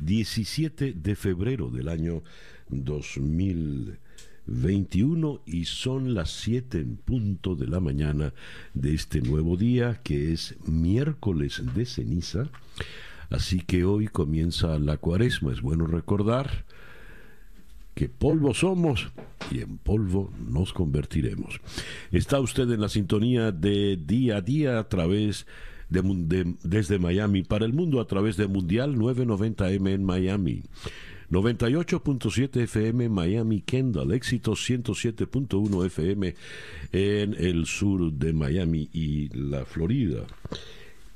17 de febrero del año 2021 y son las 7 en punto de la mañana de este nuevo día que es miércoles de ceniza. Así que hoy comienza la cuaresma. Es bueno recordar que polvo somos y en polvo nos convertiremos. Está usted en la sintonía de día a día a través de, desde Miami para el mundo a través de Mundial 990M en Miami. 98.7 FM Miami Kendall, éxito 107.1 FM en el sur de Miami y la Florida.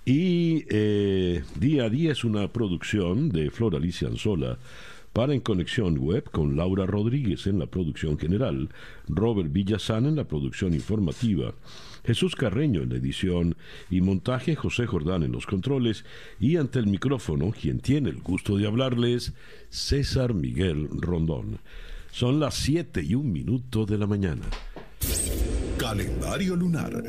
Y eh, día a día es una producción de Flor Alicia Anzola para En Conexión Web con Laura Rodríguez en la producción general, Robert Villazán en la producción informativa, Jesús Carreño en la edición y montaje, José Jordán en los controles y ante el micrófono, quien tiene el gusto de hablarles, César Miguel Rondón. Son las 7 y un minuto de la mañana. Calendario lunar.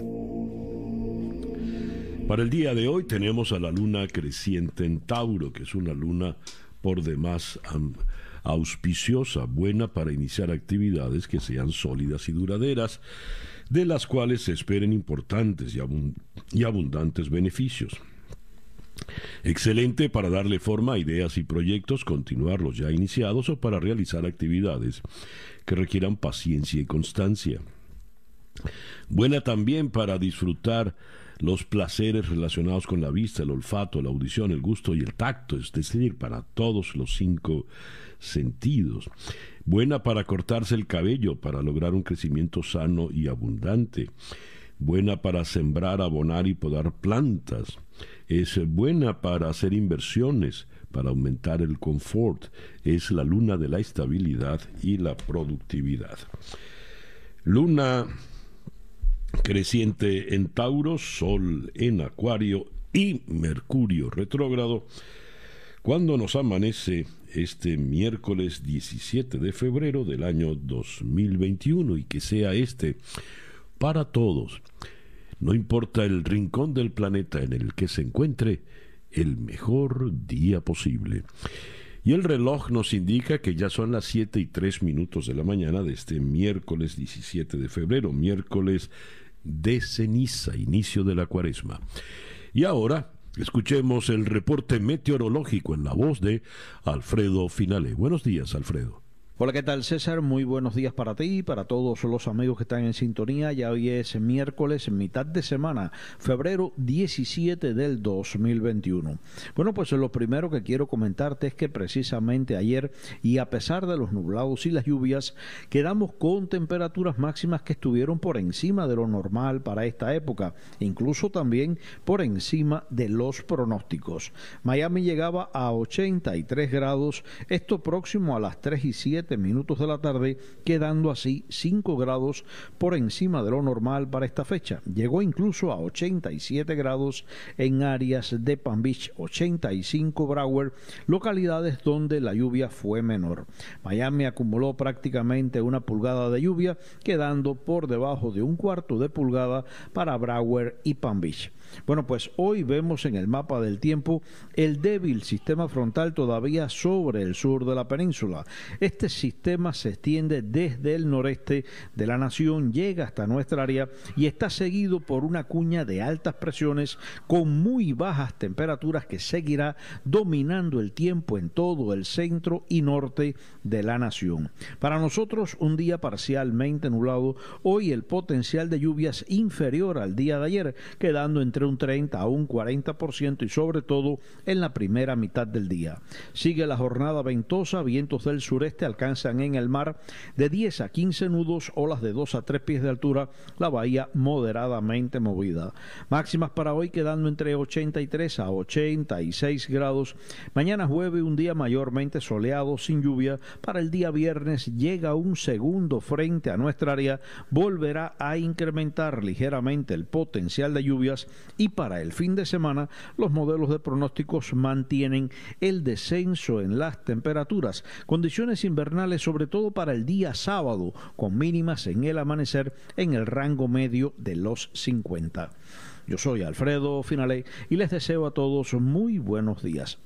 Para el día de hoy tenemos a la luna creciente en Tauro, que es una luna por demás auspiciosa, buena para iniciar actividades que sean sólidas y duraderas, de las cuales se esperen importantes y, abundantes beneficios. Excelente para darle forma a ideas y proyectos, continuar los ya iniciados o para realizar actividades que requieran paciencia y constancia. Buena también para disfrutar los placeres relacionados con la vista, el olfato, la audición, el gusto y el tacto, es decir, para todos los cinco sentidos. Buena para cortarse el cabello, para lograr un crecimiento sano y abundante. Buena para sembrar, abonar y podar plantas. Es buena para hacer inversiones, para aumentar el confort. Es la luna de la estabilidad y la productividad. Luna creciente en Tauro, Sol en Acuario y Mercurio retrógrado, cuando nos amanece este miércoles 17 de febrero del año 2021 y que sea este para todos, no importa el rincón del planeta en el que se encuentre, el mejor día posible. Y el reloj nos indica que ya son las 7 y 3 minutos de la mañana de este miércoles 17 de febrero, miércoles de ceniza, inicio de la cuaresma. Y ahora escuchemos el reporte meteorológico en la voz de Alfredo Finale. Buenos días, Alfredo. Hola, ¿qué tal César? Muy buenos días para ti y para todos los amigos que están en sintonía. Ya hoy es miércoles, mitad de semana, febrero 17 del 2021. Bueno, pues lo primero que quiero comentarte es que precisamente ayer, y a pesar de los nublados y las lluvias, quedamos con temperaturas máximas que estuvieron por encima de lo normal para esta época, incluso también por encima de los pronósticos. Miami llegaba a 83 grados, esto próximo a las 3 y 7 minutos de la tarde, quedando así 5 grados por encima de lo normal para esta fecha. Llegó incluso a 87 grados en áreas de Palm Beach, 85 Broward, localidades donde la lluvia fue menor. Miami acumuló prácticamente una pulgada de lluvia, quedando por debajo de un cuarto de pulgada para Broward y Palm Beach. Bueno, pues hoy vemos en el mapa del tiempo el débil sistema frontal todavía sobre el sur de la península. Este sistema se extiende desde el noreste de la nación, llega hasta nuestra área y está seguido por una cuña de altas presiones con muy bajas temperaturas que seguirá dominando el tiempo en todo el centro y norte de la nación. Para nosotros un día parcialmente nublado, hoy el potencial de lluvias inferior al día de ayer, quedando en un 30 a un 40% y sobre todo en la primera mitad del día. Sigue la jornada ventosa, vientos del sureste alcanzan en el mar de 10 a 15 nudos, olas de 2 a 3 pies de altura, la bahía moderadamente movida. Máximas para hoy quedando entre 83 a 86 grados. Mañana jueves un día mayormente soleado, sin lluvia. Para el día viernes llega un segundo frente a nuestra área, volverá a incrementar ligeramente el potencial de lluvias y para el fin de semana los modelos de pronósticos mantienen el descenso en las temperaturas, condiciones invernales sobre todo para el día sábado, con mínimas en el amanecer en el rango medio de los 50. Yo soy Alfredo Finale y les deseo a todos muy buenos días.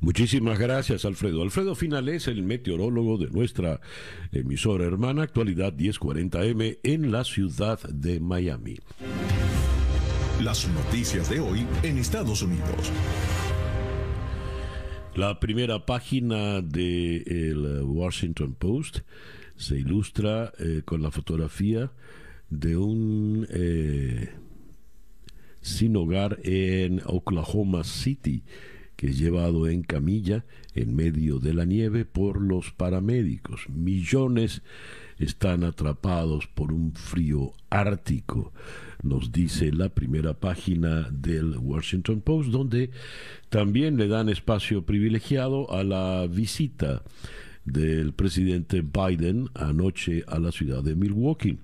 Muchísimas gracias, Alfredo. Alfredo Finale es el meteorólogo de nuestra emisora hermana Actualidad 1040M en la ciudad de Miami. Las noticias de hoy en Estados Unidos. La primera página del Washington Post se ilustra eh, con la fotografía de un eh, sin hogar en Oklahoma City que es llevado en camilla en medio de la nieve por los paramédicos. Millones están atrapados por un frío ártico, nos dice la primera página del Washington Post, donde también le dan espacio privilegiado a la visita del presidente Biden anoche a la ciudad de Milwaukee.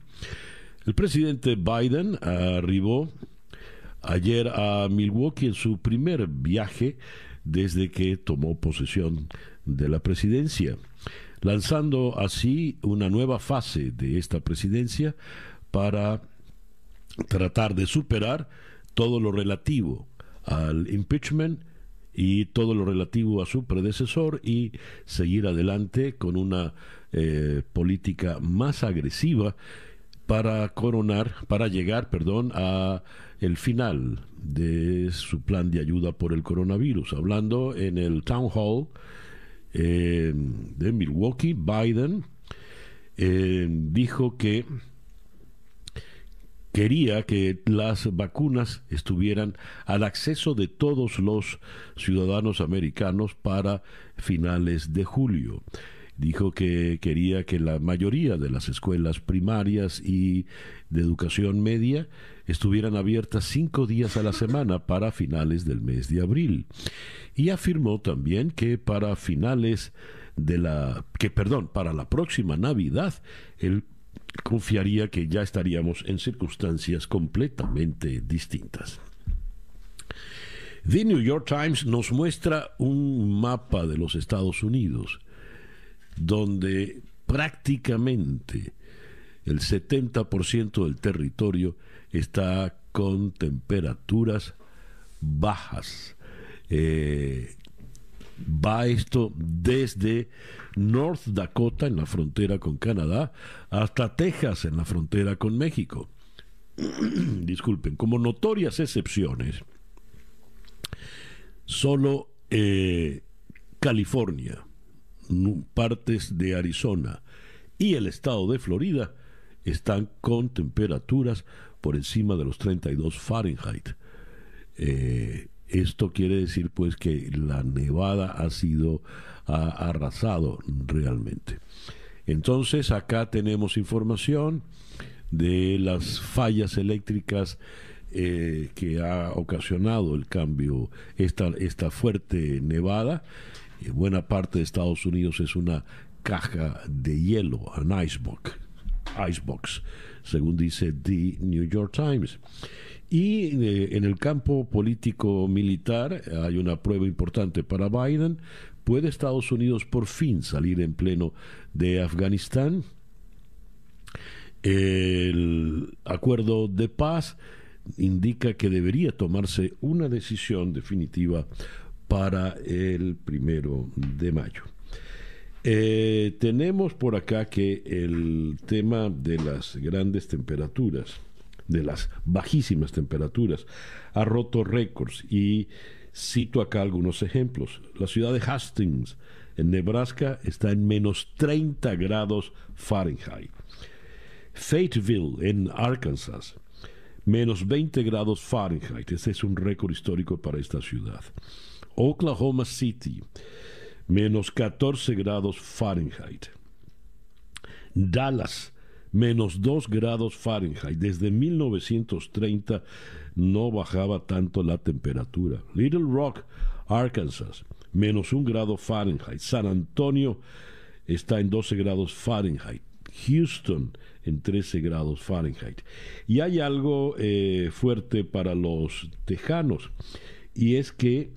El presidente Biden arribó ayer a Milwaukee en su primer viaje desde que tomó posesión de la presidencia, lanzando así una nueva fase de esta presidencia para tratar de superar todo lo relativo al impeachment y todo lo relativo a su predecesor y seguir adelante con una eh, política más agresiva para coronar, para llegar, perdón, a el final de su plan de ayuda por el coronavirus. Hablando en el Town Hall eh, de Milwaukee, Biden eh, dijo que quería que las vacunas estuvieran al acceso de todos los ciudadanos americanos para finales de julio. Dijo que quería que la mayoría de las escuelas primarias y de educación media estuvieran abiertas cinco días a la semana para finales del mes de abril. Y afirmó también que para finales de la que perdón, para la próxima Navidad el confiaría que ya estaríamos en circunstancias completamente distintas. The New York Times nos muestra un mapa de los Estados Unidos donde prácticamente el 70% del territorio está con temperaturas bajas. Eh, va esto desde North Dakota en la frontera con Canadá hasta Texas en la frontera con México. Disculpen, como notorias excepciones, solo eh, California, partes de Arizona y el estado de Florida están con temperaturas por encima de los 32 Fahrenheit. Eh, esto quiere decir pues que la nevada ha sido ha arrasado realmente. Entonces acá tenemos información de las fallas eléctricas eh, que ha ocasionado el cambio, esta, esta fuerte nevada. En buena parte de Estados Unidos es una caja de hielo, an icebox, icebox según dice The New York Times. Y eh, en el campo político militar hay una prueba importante para Biden. ¿Puede Estados Unidos por fin salir en pleno de Afganistán? El acuerdo de paz indica que debería tomarse una decisión definitiva para el primero de mayo. Eh, tenemos por acá que el tema de las grandes temperaturas, de las bajísimas temperaturas, ha roto récords y cito acá algunos ejemplos. La ciudad de Hastings, en Nebraska, está en menos 30 grados Fahrenheit. Fayetteville, en Arkansas, menos 20 grados Fahrenheit. Ese es un récord histórico para esta ciudad. Oklahoma City, menos 14 grados Fahrenheit. Dallas, menos 2 grados Fahrenheit. Desde 1930 no bajaba tanto la temperatura. Little Rock, Arkansas, menos 1 grado Fahrenheit. San Antonio está en 12 grados Fahrenheit. Houston en 13 grados Fahrenheit. Y hay algo eh, fuerte para los tejanos, y es que,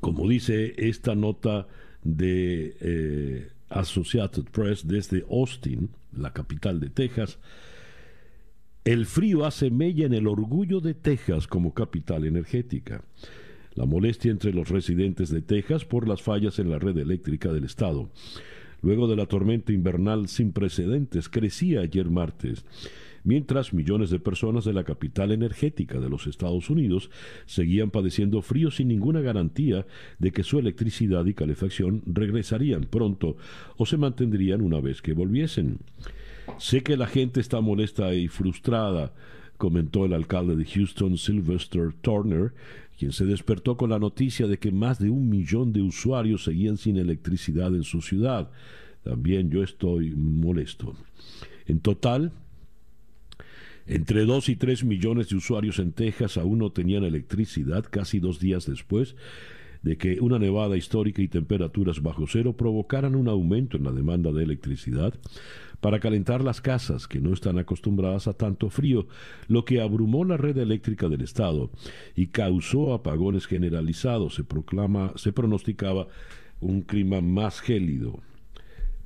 como dice esta nota de eh, Associated Press desde Austin, la capital de Texas, el frío hace mella en el orgullo de Texas como capital energética. La molestia entre los residentes de Texas por las fallas en la red eléctrica del estado luego de la tormenta invernal sin precedentes, crecía ayer martes, mientras millones de personas de la capital energética de los Estados Unidos seguían padeciendo frío sin ninguna garantía de que su electricidad y calefacción regresarían pronto o se mantendrían una vez que volviesen. Sé que la gente está molesta y frustrada, comentó el alcalde de Houston, Sylvester Turner, quien se despertó con la noticia de que más de un millón de usuarios seguían sin electricidad en su ciudad. También yo estoy molesto. En total, entre 2 y 3 millones de usuarios en Texas aún no tenían electricidad casi dos días después de que una nevada histórica y temperaturas bajo cero provocaran un aumento en la demanda de electricidad, para calentar las casas que no están acostumbradas a tanto frío, lo que abrumó la red eléctrica del Estado y causó apagones generalizados. Se, proclama, se pronosticaba un clima más gélido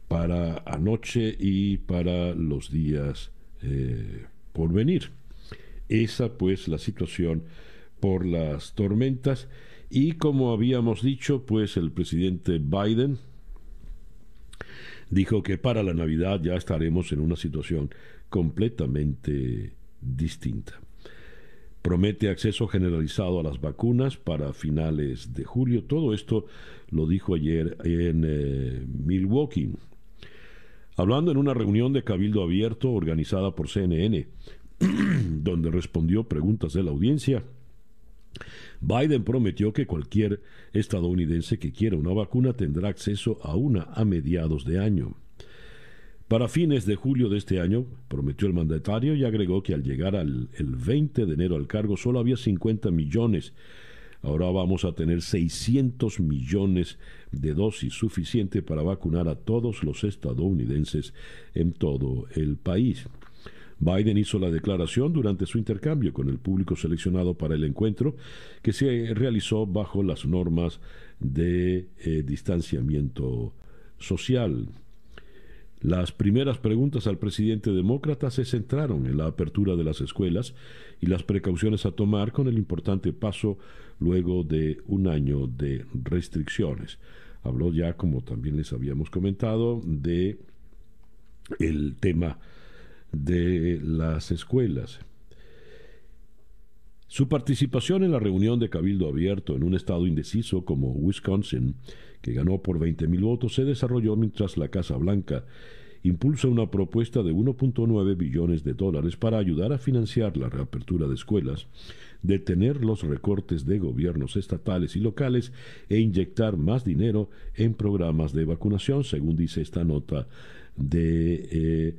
para anoche y para los días eh, por venir. Esa pues la situación por las tormentas y como habíamos dicho pues el presidente Biden dijo que para la Navidad ya estaremos en una situación completamente distinta. Promete acceso generalizado a las vacunas para finales de julio. Todo esto lo dijo ayer en eh, Milwaukee. Hablando en una reunión de cabildo abierto organizada por CNN, donde respondió preguntas de la audiencia, Biden prometió que cualquier estadounidense que quiera una vacuna tendrá acceso a una a mediados de año. Para fines de julio de este año, prometió el mandatario y agregó que al llegar al, el 20 de enero al cargo solo había 50 millones. Ahora vamos a tener 600 millones de dosis suficiente para vacunar a todos los estadounidenses en todo el país. Biden hizo la declaración durante su intercambio con el público seleccionado para el encuentro, que se realizó bajo las normas de eh, distanciamiento social. Las primeras preguntas al presidente demócrata se centraron en la apertura de las escuelas y las precauciones a tomar con el importante paso luego de un año de restricciones. Habló ya, como también les habíamos comentado, de el tema de las escuelas. Su participación en la reunión de Cabildo Abierto en un estado indeciso como Wisconsin, que ganó por 20.000 votos, se desarrolló mientras la Casa Blanca impulsa una propuesta de 1.9 billones de dólares para ayudar a financiar la reapertura de escuelas, detener los recortes de gobiernos estatales y locales e inyectar más dinero en programas de vacunación, según dice esta nota de eh,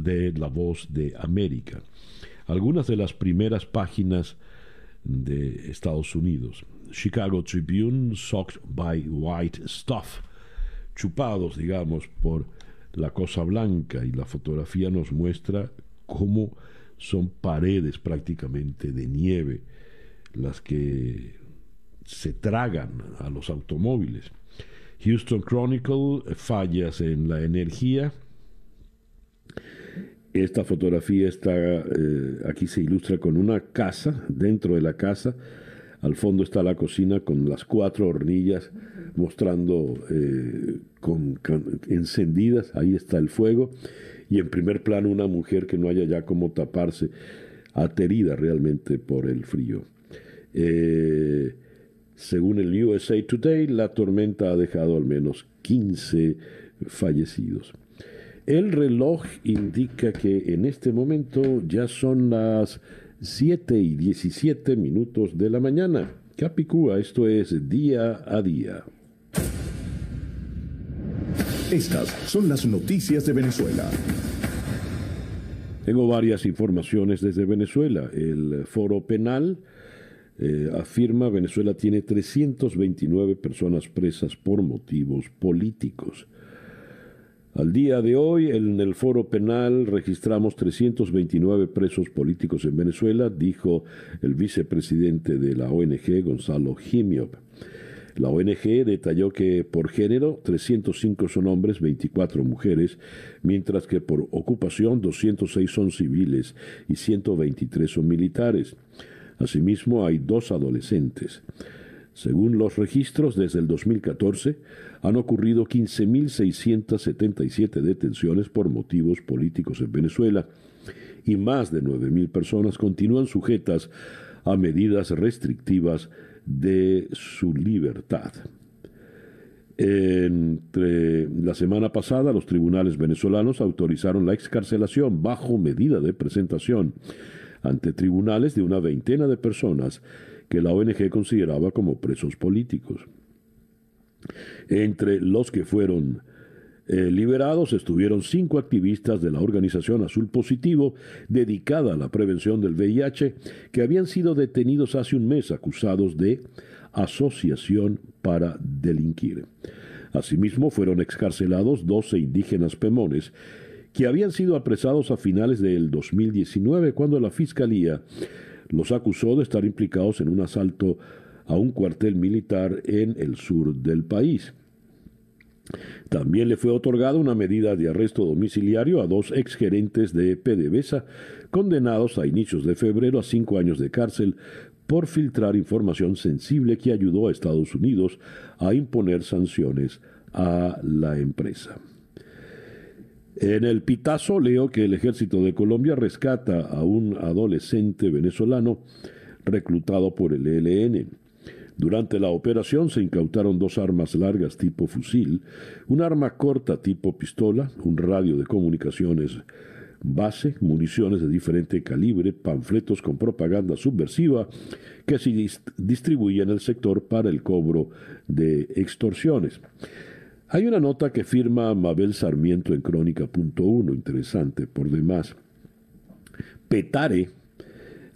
de La Voz de América. Algunas de las primeras páginas de Estados Unidos. Chicago Tribune, Socked by White Stuff, chupados, digamos, por la cosa blanca y la fotografía nos muestra cómo son paredes prácticamente de nieve las que se tragan a los automóviles. Houston Chronicle, fallas en la energía, esta fotografía está, eh, aquí se ilustra con una casa, dentro de la casa, al fondo está la cocina con las cuatro hornillas mostrando eh, con, encendidas, ahí está el fuego, y en primer plano una mujer que no haya ya cómo taparse, aterida realmente por el frío. Eh, según el USA Today, la tormenta ha dejado al menos 15 fallecidos. El reloj indica que en este momento ya son las 7 y 17 minutos de la mañana. Capicúa, esto es día a día. Estas son las noticias de Venezuela. Tengo varias informaciones desde Venezuela. El foro penal eh, afirma Venezuela tiene 329 personas presas por motivos políticos. Al día de hoy, en el foro penal registramos 329 presos políticos en Venezuela, dijo el vicepresidente de la ONG, Gonzalo Jimiop. La ONG detalló que por género 305 son hombres, 24 mujeres, mientras que por ocupación 206 son civiles y 123 son militares. Asimismo, hay dos adolescentes. Según los registros, desde el 2014 han ocurrido 15.677 detenciones por motivos políticos en Venezuela y más de 9.000 personas continúan sujetas a medidas restrictivas de su libertad. Entre la semana pasada, los tribunales venezolanos autorizaron la excarcelación bajo medida de presentación ante tribunales de una veintena de personas que la ONG consideraba como presos políticos. Entre los que fueron eh, liberados estuvieron cinco activistas de la organización Azul Positivo dedicada a la prevención del VIH que habían sido detenidos hace un mes acusados de asociación para delinquir. Asimismo fueron excarcelados 12 indígenas pemones que habían sido apresados a finales del 2019 cuando la Fiscalía los acusó de estar implicados en un asalto a un cuartel militar en el sur del país. También le fue otorgada una medida de arresto domiciliario a dos exgerentes de PDVSA, condenados a inicios de febrero a cinco años de cárcel por filtrar información sensible que ayudó a Estados Unidos a imponer sanciones a la empresa. En el Pitazo leo que el ejército de Colombia rescata a un adolescente venezolano reclutado por el ELN. Durante la operación se incautaron dos armas largas tipo fusil, un arma corta tipo pistola, un radio de comunicaciones base, municiones de diferente calibre, panfletos con propaganda subversiva que se distribuían en el sector para el cobro de extorsiones. Hay una nota que firma Mabel Sarmiento en Crónica.1, interesante por demás. Petare,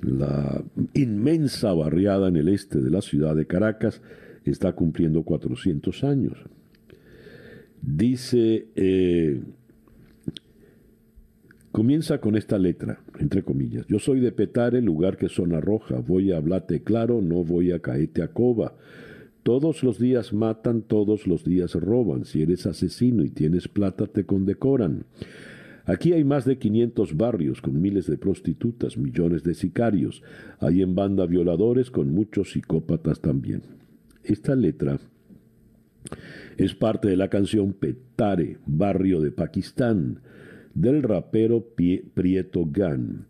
la inmensa barriada en el este de la ciudad de Caracas, está cumpliendo 400 años. Dice, eh, comienza con esta letra, entre comillas. Yo soy de Petare, lugar que zona roja. Voy a hablarte claro, no voy a caerte a coba. Todos los días matan, todos los días roban. Si eres asesino y tienes plata, te condecoran. Aquí hay más de 500 barrios con miles de prostitutas, millones de sicarios. Hay en banda violadores con muchos psicópatas también. Esta letra es parte de la canción Petare, barrio de Pakistán, del rapero Prieto Gan,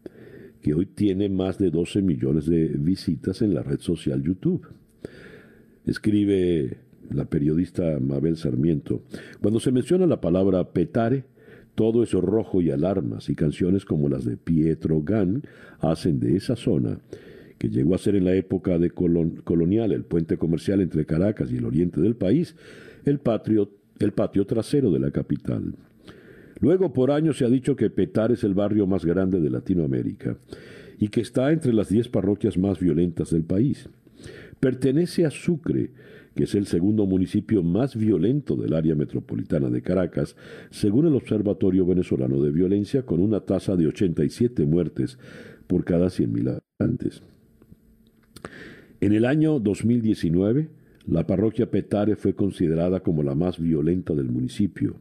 que hoy tiene más de 12 millones de visitas en la red social YouTube. Escribe la periodista Mabel Sarmiento, cuando se menciona la palabra petare, todo eso rojo y alarmas y canciones como las de Pietro Gan hacen de esa zona, que llegó a ser en la época de colonial el puente comercial entre Caracas y el oriente del país, el, el patio trasero de la capital. Luego por años se ha dicho que Petare es el barrio más grande de Latinoamérica y que está entre las diez parroquias más violentas del país. Pertenece a Sucre, que es el segundo municipio más violento del área metropolitana de Caracas, según el Observatorio Venezolano de Violencia, con una tasa de 87 muertes por cada 100.000 habitantes. En el año 2019, la parroquia Petare fue considerada como la más violenta del municipio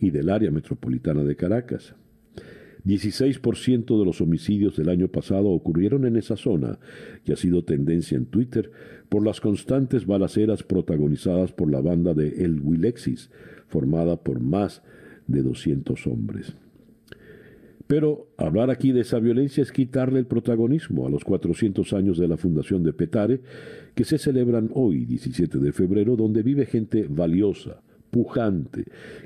y del área metropolitana de Caracas. 16% de los homicidios del año pasado ocurrieron en esa zona, que ha sido tendencia en Twitter por las constantes balaceras protagonizadas por la banda de El Wilexis, formada por más de 200 hombres. Pero hablar aquí de esa violencia es quitarle el protagonismo a los 400 años de la fundación de Petare, que se celebran hoy, 17 de febrero, donde vive gente valiosa,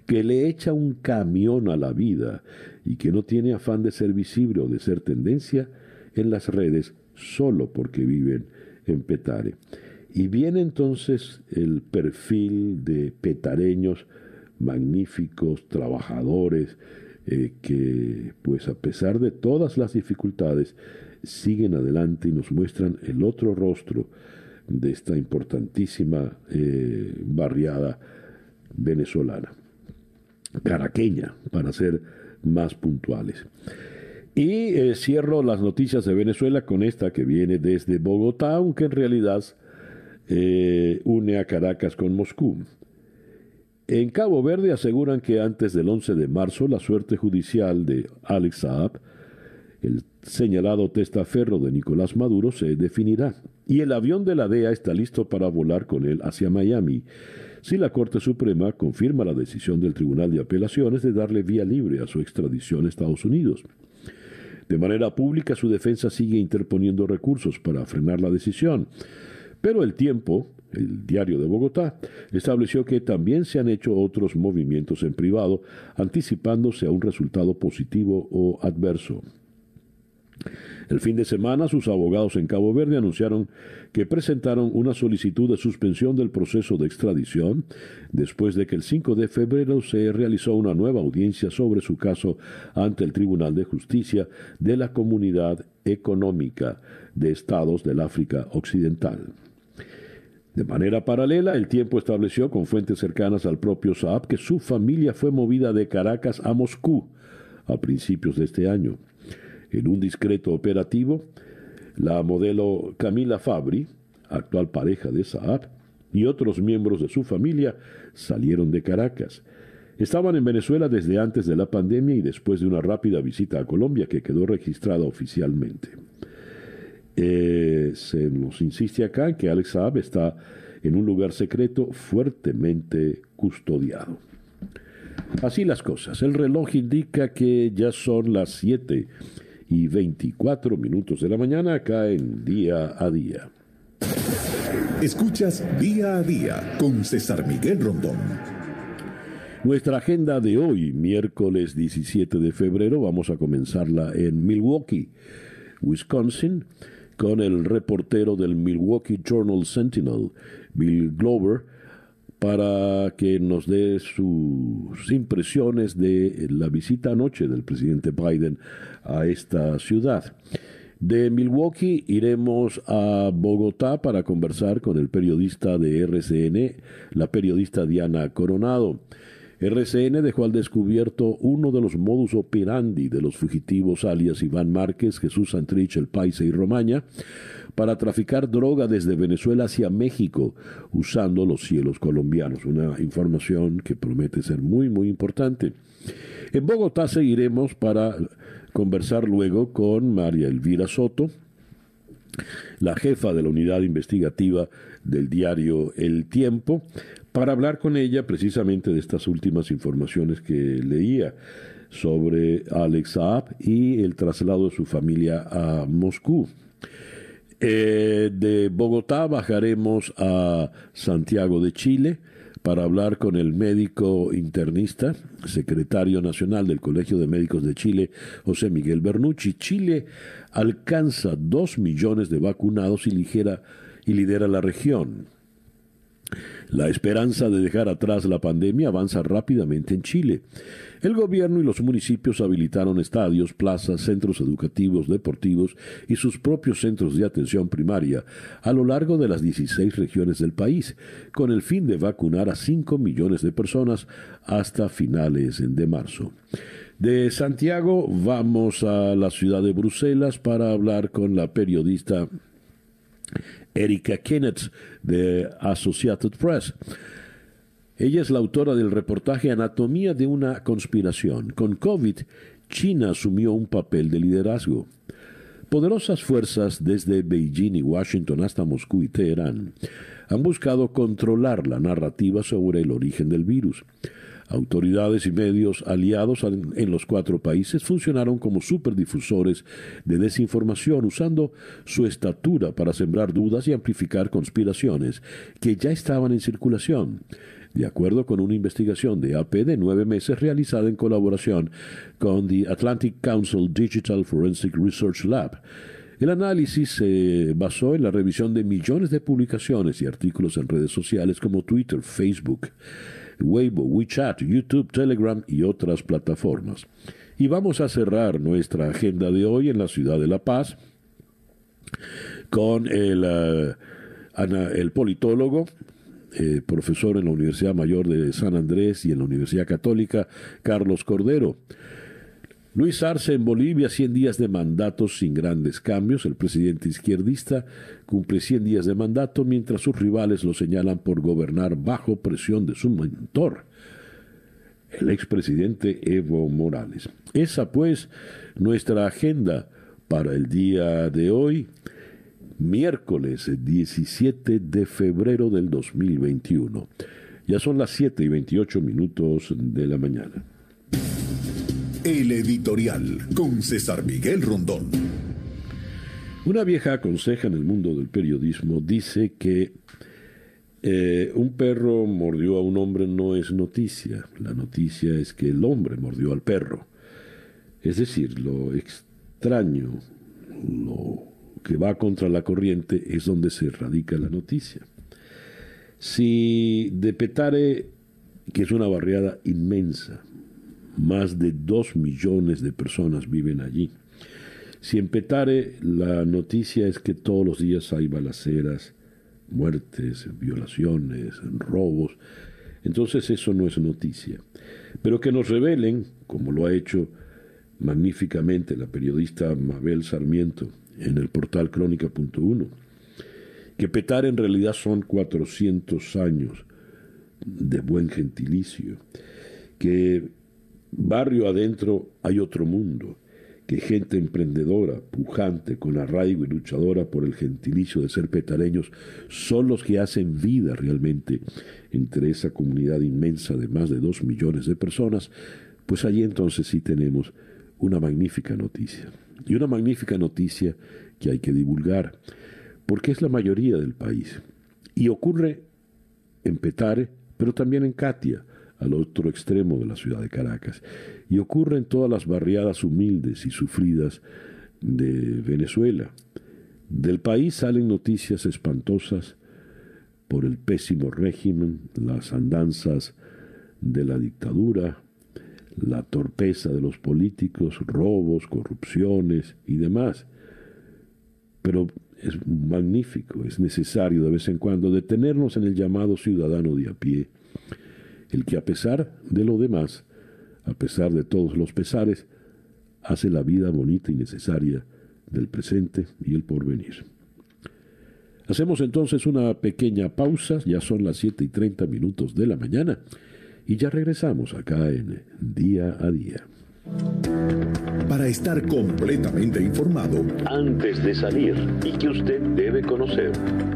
que le echa un camión a la vida y que no tiene afán de ser visible o de ser tendencia en las redes solo porque viven en Petare. Y viene entonces el perfil de petareños magníficos, trabajadores, eh, que pues a pesar de todas las dificultades siguen adelante y nos muestran el otro rostro de esta importantísima eh, barriada venezolana, caraqueña, para ser más puntuales. Y eh, cierro las noticias de Venezuela con esta que viene desde Bogotá, aunque en realidad eh, une a Caracas con Moscú. En Cabo Verde aseguran que antes del 11 de marzo la suerte judicial de Alex Saab, el señalado testaferro de Nicolás Maduro, se definirá. Y el avión de la DEA está listo para volar con él hacia Miami si la Corte Suprema confirma la decisión del Tribunal de Apelaciones de darle vía libre a su extradición a Estados Unidos. De manera pública, su defensa sigue interponiendo recursos para frenar la decisión. Pero el tiempo, el diario de Bogotá, estableció que también se han hecho otros movimientos en privado, anticipándose a un resultado positivo o adverso. El fin de semana, sus abogados en Cabo Verde anunciaron que presentaron una solicitud de suspensión del proceso de extradición después de que el 5 de febrero se realizó una nueva audiencia sobre su caso ante el Tribunal de Justicia de la Comunidad Económica de Estados del África Occidental. De manera paralela, el tiempo estableció con fuentes cercanas al propio Saab que su familia fue movida de Caracas a Moscú a principios de este año. En un discreto operativo, la modelo Camila Fabri, actual pareja de Saab, y otros miembros de su familia salieron de Caracas. Estaban en Venezuela desde antes de la pandemia y después de una rápida visita a Colombia que quedó registrada oficialmente. Eh, se nos insiste acá que Alex Saab está en un lugar secreto fuertemente custodiado. Así las cosas. El reloj indica que ya son las 7 y 24 minutos de la mañana acá en Día a Día. Escuchas Día a Día con César Miguel Rondón. Nuestra agenda de hoy, miércoles 17 de febrero, vamos a comenzarla en Milwaukee, Wisconsin, con el reportero del Milwaukee Journal Sentinel, Bill Glover, para que nos dé sus impresiones de la visita anoche del presidente Biden a esta ciudad. De Milwaukee iremos a Bogotá para conversar con el periodista de RCN, la periodista Diana Coronado. RCN dejó al descubierto uno de los modus operandi de los fugitivos alias Iván Márquez, Jesús Santrich, El Paisa y Romaña, para traficar droga desde Venezuela hacia México usando los cielos colombianos. Una información que promete ser muy, muy importante. En Bogotá seguiremos para conversar luego con María Elvira Soto, la jefa de la unidad investigativa del diario El Tiempo, para hablar con ella precisamente de estas últimas informaciones que leía sobre Alex Saab y el traslado de su familia a Moscú. Eh, de Bogotá bajaremos a Santiago de Chile para hablar con el médico internista, secretario nacional del Colegio de Médicos de Chile, José Miguel Bernucci. Chile alcanza dos millones de vacunados y, ligera, y lidera la región. La esperanza de dejar atrás la pandemia avanza rápidamente en Chile. El gobierno y los municipios habilitaron estadios, plazas, centros educativos, deportivos y sus propios centros de atención primaria a lo largo de las 16 regiones del país, con el fin de vacunar a 5 millones de personas hasta finales de marzo. De Santiago vamos a la ciudad de Bruselas para hablar con la periodista Erika Kenneth de Associated Press. Ella es la autora del reportaje Anatomía de una conspiración. Con COVID, China asumió un papel de liderazgo. Poderosas fuerzas desde Beijing y Washington hasta Moscú y Teherán han buscado controlar la narrativa sobre el origen del virus. Autoridades y medios aliados en los cuatro países funcionaron como superdifusores de desinformación usando su estatura para sembrar dudas y amplificar conspiraciones que ya estaban en circulación. de acuerdo con una investigación de AP de nueve meses realizada en colaboración con the Atlantic Council Digital Forensic Research Lab. El análisis se basó en la revisión de millones de publicaciones y artículos en redes sociales como Twitter, Facebook, Weibo, WeChat, YouTube, Telegram y otras plataformas. Y vamos a cerrar nuestra agenda de hoy en la ciudad de La Paz con el, eh, el politólogo, eh, profesor en la Universidad Mayor de San Andrés y en la Universidad Católica, Carlos Cordero. Luis Arce en Bolivia, 100 días de mandato sin grandes cambios. El presidente izquierdista cumple 100 días de mandato mientras sus rivales lo señalan por gobernar bajo presión de su mentor, el expresidente Evo Morales. Esa pues nuestra agenda para el día de hoy, miércoles 17 de febrero del 2021. Ya son las 7 y 28 minutos de la mañana. El editorial con César Miguel Rondón. Una vieja conseja en el mundo del periodismo dice que eh, un perro mordió a un hombre no es noticia. La noticia es que el hombre mordió al perro. Es decir, lo extraño, lo que va contra la corriente es donde se radica la noticia. Si de Petare, que es una barriada inmensa, más de dos millones de personas viven allí. Si en Petare la noticia es que todos los días hay balaceras, muertes, violaciones, robos, entonces eso no es noticia. Pero que nos revelen, como lo ha hecho magníficamente la periodista Mabel Sarmiento en el portal crónica.1, que Petare en realidad son 400 años de buen gentilicio, que barrio adentro hay otro mundo, que gente emprendedora, pujante, con arraigo y luchadora por el gentilicio de ser petareños, son los que hacen vida realmente entre esa comunidad inmensa de más de dos millones de personas, pues allí entonces sí tenemos una magnífica noticia. Y una magnífica noticia que hay que divulgar, porque es la mayoría del país. Y ocurre en Petare, pero también en Katia, al otro extremo de la ciudad de Caracas. Y ocurre en todas las barriadas humildes y sufridas de Venezuela. Del país salen noticias espantosas por el pésimo régimen, las andanzas de la dictadura, la torpeza de los políticos, robos, corrupciones y demás. Pero es magnífico, es necesario de vez en cuando detenernos en el llamado ciudadano de a pie el que a pesar de lo demás, a pesar de todos los pesares, hace la vida bonita y necesaria del presente y el porvenir. Hacemos entonces una pequeña pausa, ya son las 7 y 30 minutos de la mañana, y ya regresamos acá en Día a Día. Para estar completamente informado, antes de salir y que usted debe conocer,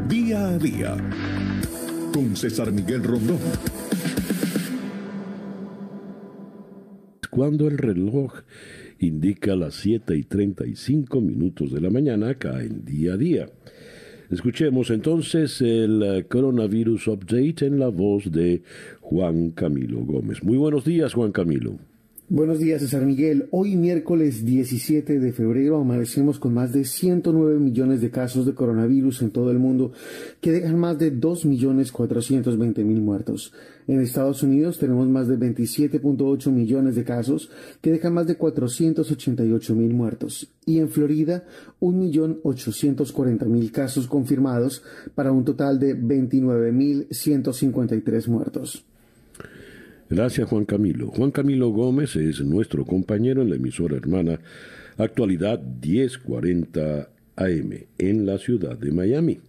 Día a Día, con César Miguel Rondón. Cuando el reloj indica las 7 y 35 minutos de la mañana acá en día a día. Escuchemos entonces el eh, coronavirus update en la voz de Juan Camilo Gómez. Muy buenos días, Juan Camilo. Buenos días, César Miguel. Hoy miércoles 17 de febrero amanecemos con más de 109 millones de casos de coronavirus en todo el mundo, que dejan más de 2.420.000 muertos. En Estados Unidos tenemos más de 27.8 millones de casos, que dejan más de 488.000 muertos. Y en Florida, 1.840.000 casos confirmados para un total de 29.153 muertos. Gracias, Juan Camilo. Juan Camilo Gómez es nuestro compañero en la emisora hermana Actualidad 1040 AM en la ciudad de Miami.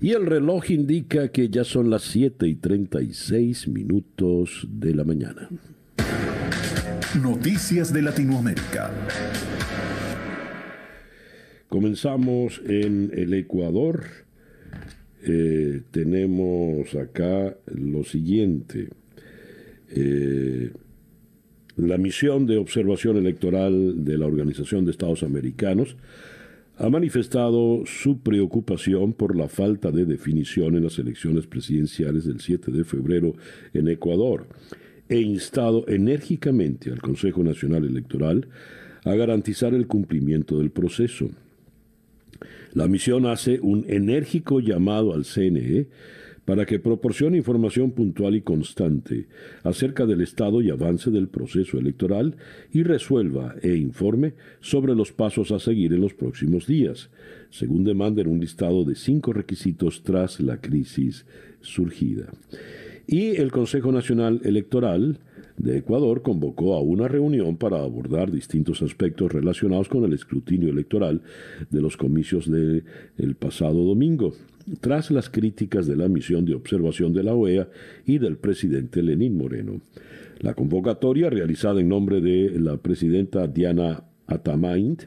Y el reloj indica que ya son las 7 y 36 minutos de la mañana. Noticias de Latinoamérica. Comenzamos en el Ecuador. Eh, tenemos acá lo siguiente. Eh, la misión de observación electoral de la Organización de Estados Americanos ha manifestado su preocupación por la falta de definición en las elecciones presidenciales del 7 de febrero en Ecuador e instado enérgicamente al Consejo Nacional Electoral a garantizar el cumplimiento del proceso. La misión hace un enérgico llamado al CNE para que proporcione información puntual y constante acerca del estado y avance del proceso electoral y resuelva e informe sobre los pasos a seguir en los próximos días, según demanda en un listado de cinco requisitos tras la crisis surgida. Y el Consejo Nacional Electoral de Ecuador convocó a una reunión para abordar distintos aspectos relacionados con el escrutinio electoral de los comicios del pasado domingo, tras las críticas de la misión de observación de la OEA y del presidente Lenín Moreno. La convocatoria, realizada en nombre de la presidenta Diana Atamaint,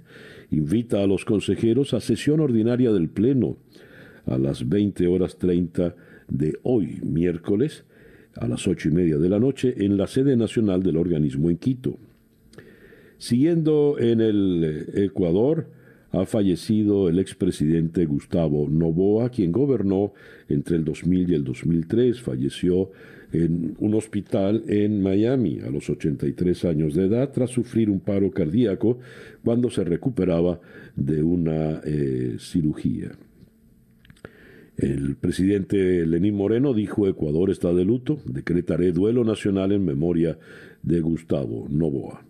invita a los consejeros a sesión ordinaria del Pleno a las 20 horas 30 de hoy, miércoles, a las ocho y media de la noche en la sede nacional del organismo en Quito. Siguiendo en el Ecuador, ha fallecido el expresidente Gustavo Novoa, quien gobernó entre el 2000 y el 2003. Falleció en un hospital en Miami a los 83 años de edad tras sufrir un paro cardíaco cuando se recuperaba de una eh, cirugía. El presidente Lenín Moreno dijo Ecuador está de luto, decretaré duelo nacional en memoria de Gustavo Novoa.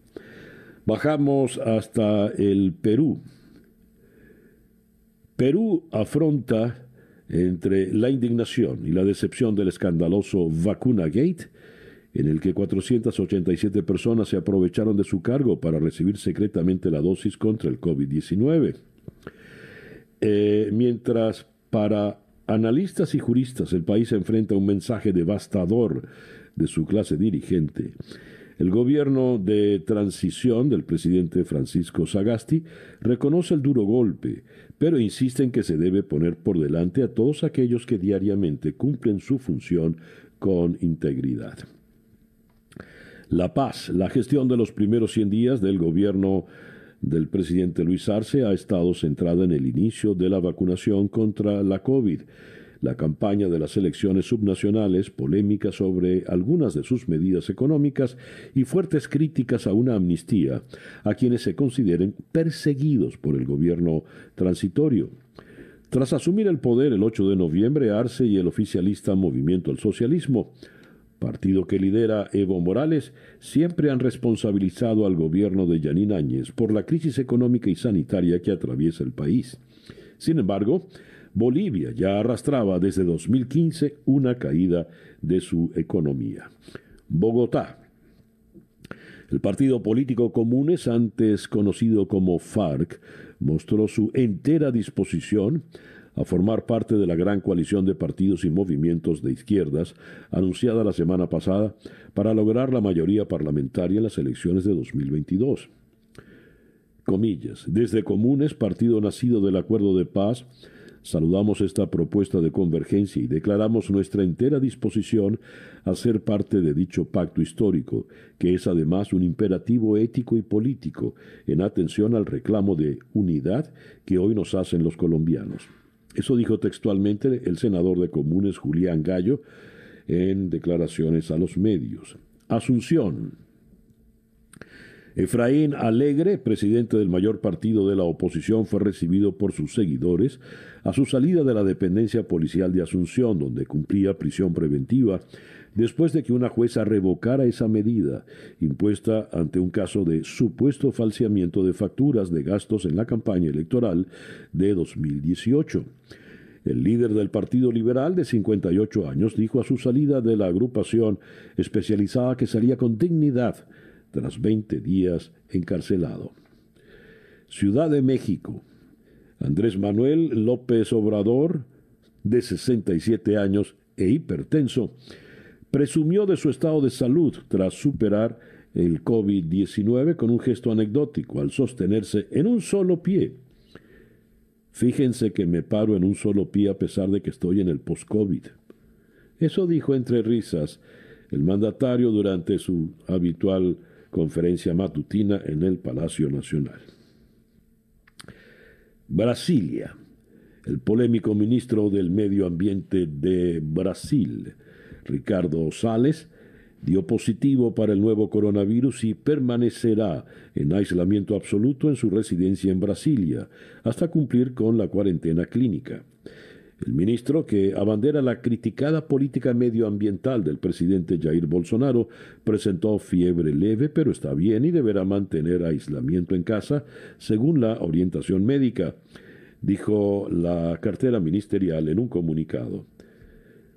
Bajamos hasta el Perú. Perú afronta entre la indignación y la decepción del escandaloso Vacuna Gate, en el que 487 personas se aprovecharon de su cargo para recibir secretamente la dosis contra el COVID-19. Eh, mientras para analistas y juristas, el país enfrenta un mensaje devastador de su clase dirigente. El gobierno de transición del presidente Francisco Sagasti reconoce el duro golpe, pero insiste en que se debe poner por delante a todos aquellos que diariamente cumplen su función con integridad. La paz, la gestión de los primeros 100 días del gobierno del presidente Luis Arce ha estado centrada en el inicio de la vacunación contra la COVID, la campaña de las elecciones subnacionales, polémica sobre algunas de sus medidas económicas y fuertes críticas a una amnistía a quienes se consideren perseguidos por el gobierno transitorio. Tras asumir el poder el 8 de noviembre, Arce y el oficialista Movimiento al Socialismo partido que lidera Evo Morales, siempre han responsabilizado al gobierno de Yanín Áñez por la crisis económica y sanitaria que atraviesa el país. Sin embargo, Bolivia ya arrastraba desde 2015 una caída de su economía. Bogotá. El partido político Comunes, antes conocido como FARC, mostró su entera disposición a formar parte de la gran coalición de partidos y movimientos de izquierdas anunciada la semana pasada para lograr la mayoría parlamentaria en las elecciones de 2022. Comillas, desde Comunes, partido nacido del acuerdo de paz, saludamos esta propuesta de convergencia y declaramos nuestra entera disposición a ser parte de dicho pacto histórico, que es además un imperativo ético y político en atención al reclamo de unidad que hoy nos hacen los colombianos. Eso dijo textualmente el senador de Comunes Julián Gallo en declaraciones a los medios. Asunción. Efraín Alegre, presidente del mayor partido de la oposición, fue recibido por sus seguidores a su salida de la dependencia policial de Asunción, donde cumplía prisión preventiva después de que una jueza revocara esa medida impuesta ante un caso de supuesto falseamiento de facturas de gastos en la campaña electoral de 2018. El líder del Partido Liberal de 58 años dijo a su salida de la agrupación especializada que salía con dignidad tras 20 días encarcelado. Ciudad de México. Andrés Manuel López Obrador, de 67 años e hipertenso, presumió de su estado de salud tras superar el COVID-19 con un gesto anecdótico al sostenerse en un solo pie. Fíjense que me paro en un solo pie a pesar de que estoy en el post-COVID. Eso dijo entre risas el mandatario durante su habitual conferencia matutina en el Palacio Nacional. Brasilia. El polémico ministro del Medio Ambiente de Brasil, Ricardo Sales, dio positivo para el nuevo coronavirus y permanecerá en aislamiento absoluto en su residencia en Brasilia hasta cumplir con la cuarentena clínica. El ministro, que abandera la criticada política medioambiental del presidente Jair Bolsonaro, presentó fiebre leve, pero está bien y deberá mantener aislamiento en casa, según la orientación médica, dijo la cartera ministerial en un comunicado.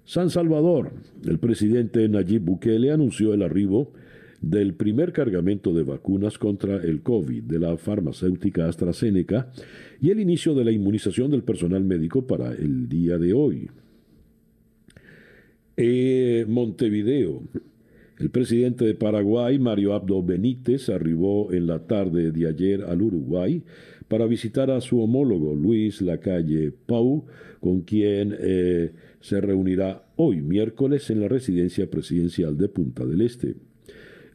San Salvador, el presidente Nayib Bukele anunció el arribo del primer cargamento de vacunas contra el COVID de la farmacéutica AstraZeneca y el inicio de la inmunización del personal médico para el día de hoy. Eh, Montevideo. El presidente de Paraguay, Mario Abdo Benítez, arribó en la tarde de ayer al Uruguay para visitar a su homólogo Luis Lacalle Pau, con quien eh, se reunirá hoy miércoles en la residencia presidencial de Punta del Este.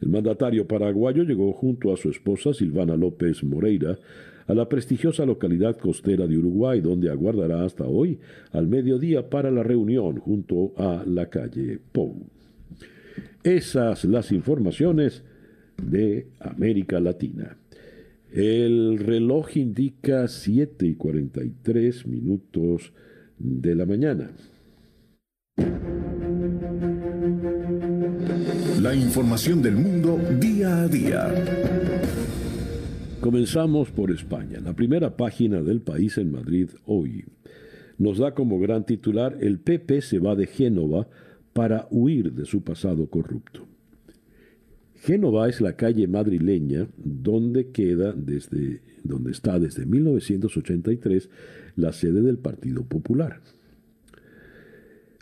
El mandatario paraguayo llegó junto a su esposa Silvana López Moreira a la prestigiosa localidad costera de Uruguay, donde aguardará hasta hoy al mediodía para la reunión junto a la calle Pou. Esas las informaciones de América Latina. El reloj indica 7 y 43 minutos de la mañana. La información del mundo día a día. Comenzamos por España. La primera página del país en Madrid hoy nos da como gran titular El PP se va de Génova para huir de su pasado corrupto. Génova es la calle madrileña donde queda desde donde está desde 1983 la sede del Partido Popular.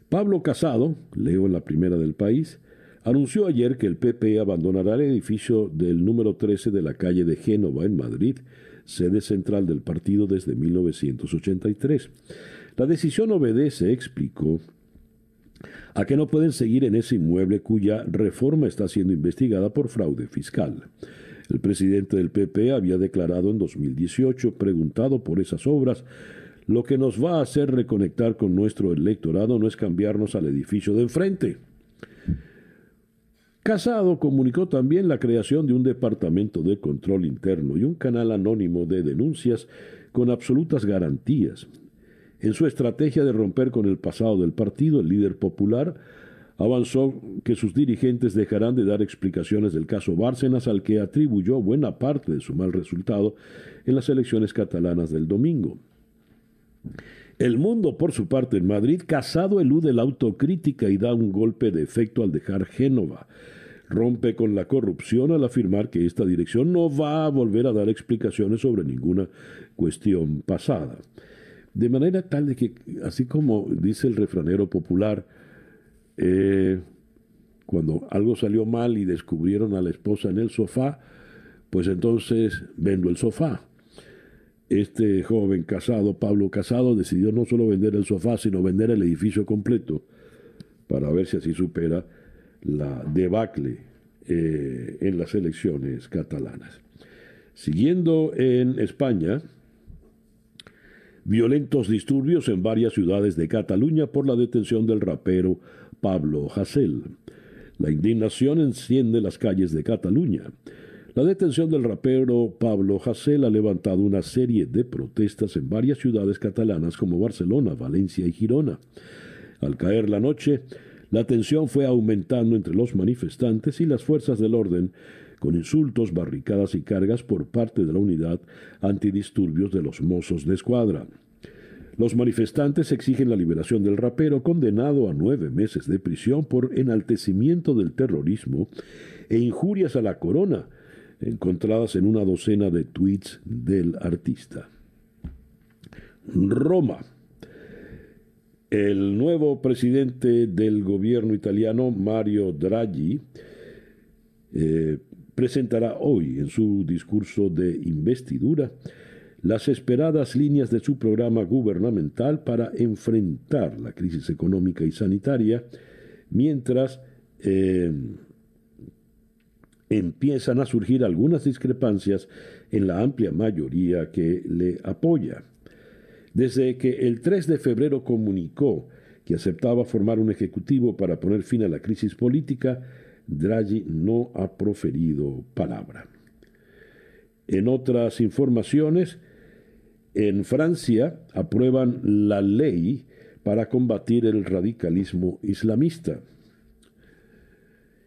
Pablo Casado, leo en la primera del país, anunció ayer que el PP abandonará el edificio del número 13 de la calle de Génova en Madrid, sede central del partido desde 1983. La decisión obedece, explicó, a que no pueden seguir en ese inmueble cuya reforma está siendo investigada por fraude fiscal. El presidente del PP había declarado en 2018, preguntado por esas obras, lo que nos va a hacer reconectar con nuestro electorado no es cambiarnos al edificio de enfrente. Casado comunicó también la creación de un departamento de control interno y un canal anónimo de denuncias con absolutas garantías. En su estrategia de romper con el pasado del partido, el líder popular avanzó que sus dirigentes dejarán de dar explicaciones del caso Bárcenas al que atribuyó buena parte de su mal resultado en las elecciones catalanas del domingo. El mundo, por su parte, en Madrid, Casado elude la autocrítica y da un golpe de efecto al dejar Génova. Rompe con la corrupción al afirmar que esta dirección no va a volver a dar explicaciones sobre ninguna cuestión pasada. De manera tal de que, así como dice el refranero popular, eh, cuando algo salió mal y descubrieron a la esposa en el sofá, pues entonces vendo el sofá este joven casado, Pablo Casado, decidió no solo vender el sofá, sino vender el edificio completo para ver si así supera la debacle eh, en las elecciones catalanas. Siguiendo en España, violentos disturbios en varias ciudades de Cataluña por la detención del rapero Pablo Hasél. La indignación enciende las calles de Cataluña. La detención del rapero Pablo Hasél ha levantado una serie de protestas en varias ciudades catalanas como Barcelona, Valencia y Girona. Al caer la noche, la tensión fue aumentando entre los manifestantes y las fuerzas del orden, con insultos, barricadas y cargas por parte de la unidad antidisturbios de los mozos de escuadra. Los manifestantes exigen la liberación del rapero condenado a nueve meses de prisión por enaltecimiento del terrorismo e injurias a la corona, encontradas en una docena de tweets del artista. Roma. El nuevo presidente del gobierno italiano, Mario Draghi, eh, presentará hoy en su discurso de investidura las esperadas líneas de su programa gubernamental para enfrentar la crisis económica y sanitaria, mientras eh, empiezan a surgir algunas discrepancias en la amplia mayoría que le apoya. Desde que el 3 de febrero comunicó que aceptaba formar un ejecutivo para poner fin a la crisis política, Draghi no ha proferido palabra. En otras informaciones, en Francia aprueban la ley para combatir el radicalismo islamista.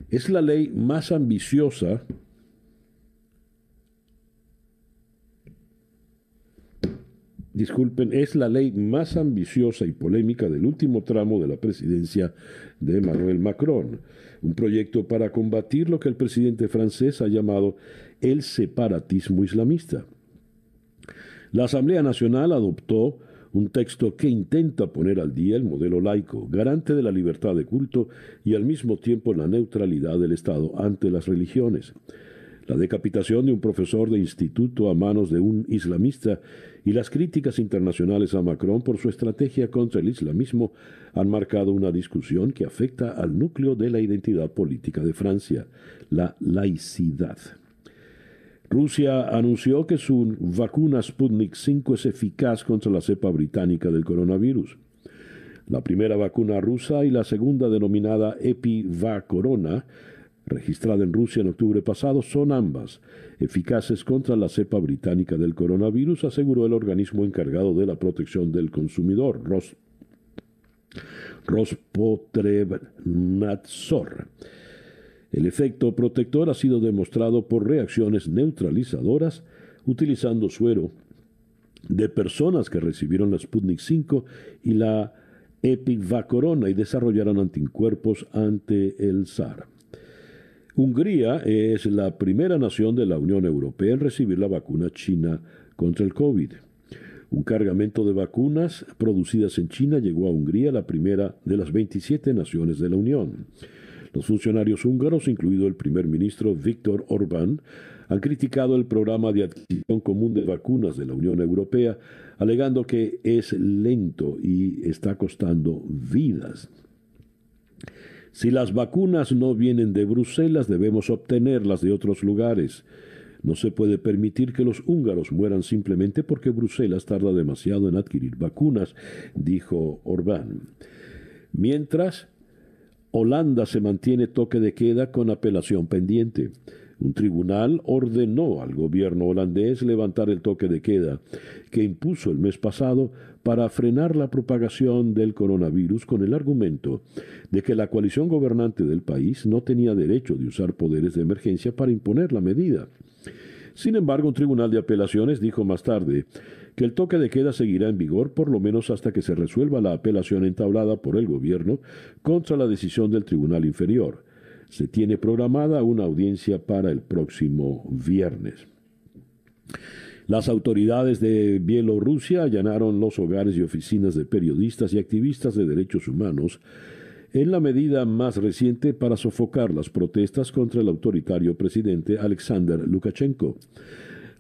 Es la ley más ambiciosa disculpen, es la ley más ambiciosa y polémica del último tramo de la presidencia de Emmanuel Macron, un proyecto para combatir lo que el presidente francés ha llamado el separatismo islamista. La Asamblea Nacional adoptó un texto que intenta poner al día el modelo laico, garante de la libertad de culto y al mismo tiempo la neutralidad del Estado ante las religiones. La decapitación de un profesor de instituto a manos de un islamista y las críticas internacionales a Macron por su estrategia contra el islamismo han marcado una discusión que afecta al núcleo de la identidad política de Francia, la laicidad. Rusia anunció que su vacuna Sputnik 5 es eficaz contra la cepa británica del coronavirus. La primera vacuna rusa y la segunda denominada Epivacorona registrada en Rusia en octubre pasado, son ambas eficaces contra la cepa británica del coronavirus, aseguró el organismo encargado de la protección del consumidor, Ros. El efecto protector ha sido demostrado por reacciones neutralizadoras utilizando suero de personas que recibieron la Sputnik 5 y la Epivacorona y desarrollaron anticuerpos ante el SARS. Hungría es la primera nación de la Unión Europea en recibir la vacuna china contra el COVID. Un cargamento de vacunas producidas en China llegó a Hungría, la primera de las 27 naciones de la Unión. Los funcionarios húngaros, incluido el primer ministro Víctor Orbán, han criticado el programa de adquisición común de vacunas de la Unión Europea, alegando que es lento y está costando vidas. Si las vacunas no vienen de Bruselas, debemos obtenerlas de otros lugares. No se puede permitir que los húngaros mueran simplemente porque Bruselas tarda demasiado en adquirir vacunas, dijo Orbán. Mientras, Holanda se mantiene toque de queda con apelación pendiente. Un tribunal ordenó al gobierno holandés levantar el toque de queda que impuso el mes pasado para frenar la propagación del coronavirus con el argumento de que la coalición gobernante del país no tenía derecho de usar poderes de emergencia para imponer la medida. Sin embargo, un tribunal de apelaciones dijo más tarde que el toque de queda seguirá en vigor por lo menos hasta que se resuelva la apelación entablada por el gobierno contra la decisión del tribunal inferior. Se tiene programada una audiencia para el próximo viernes. Las autoridades de Bielorrusia allanaron los hogares y oficinas de periodistas y activistas de derechos humanos en la medida más reciente para sofocar las protestas contra el autoritario presidente Alexander Lukashenko.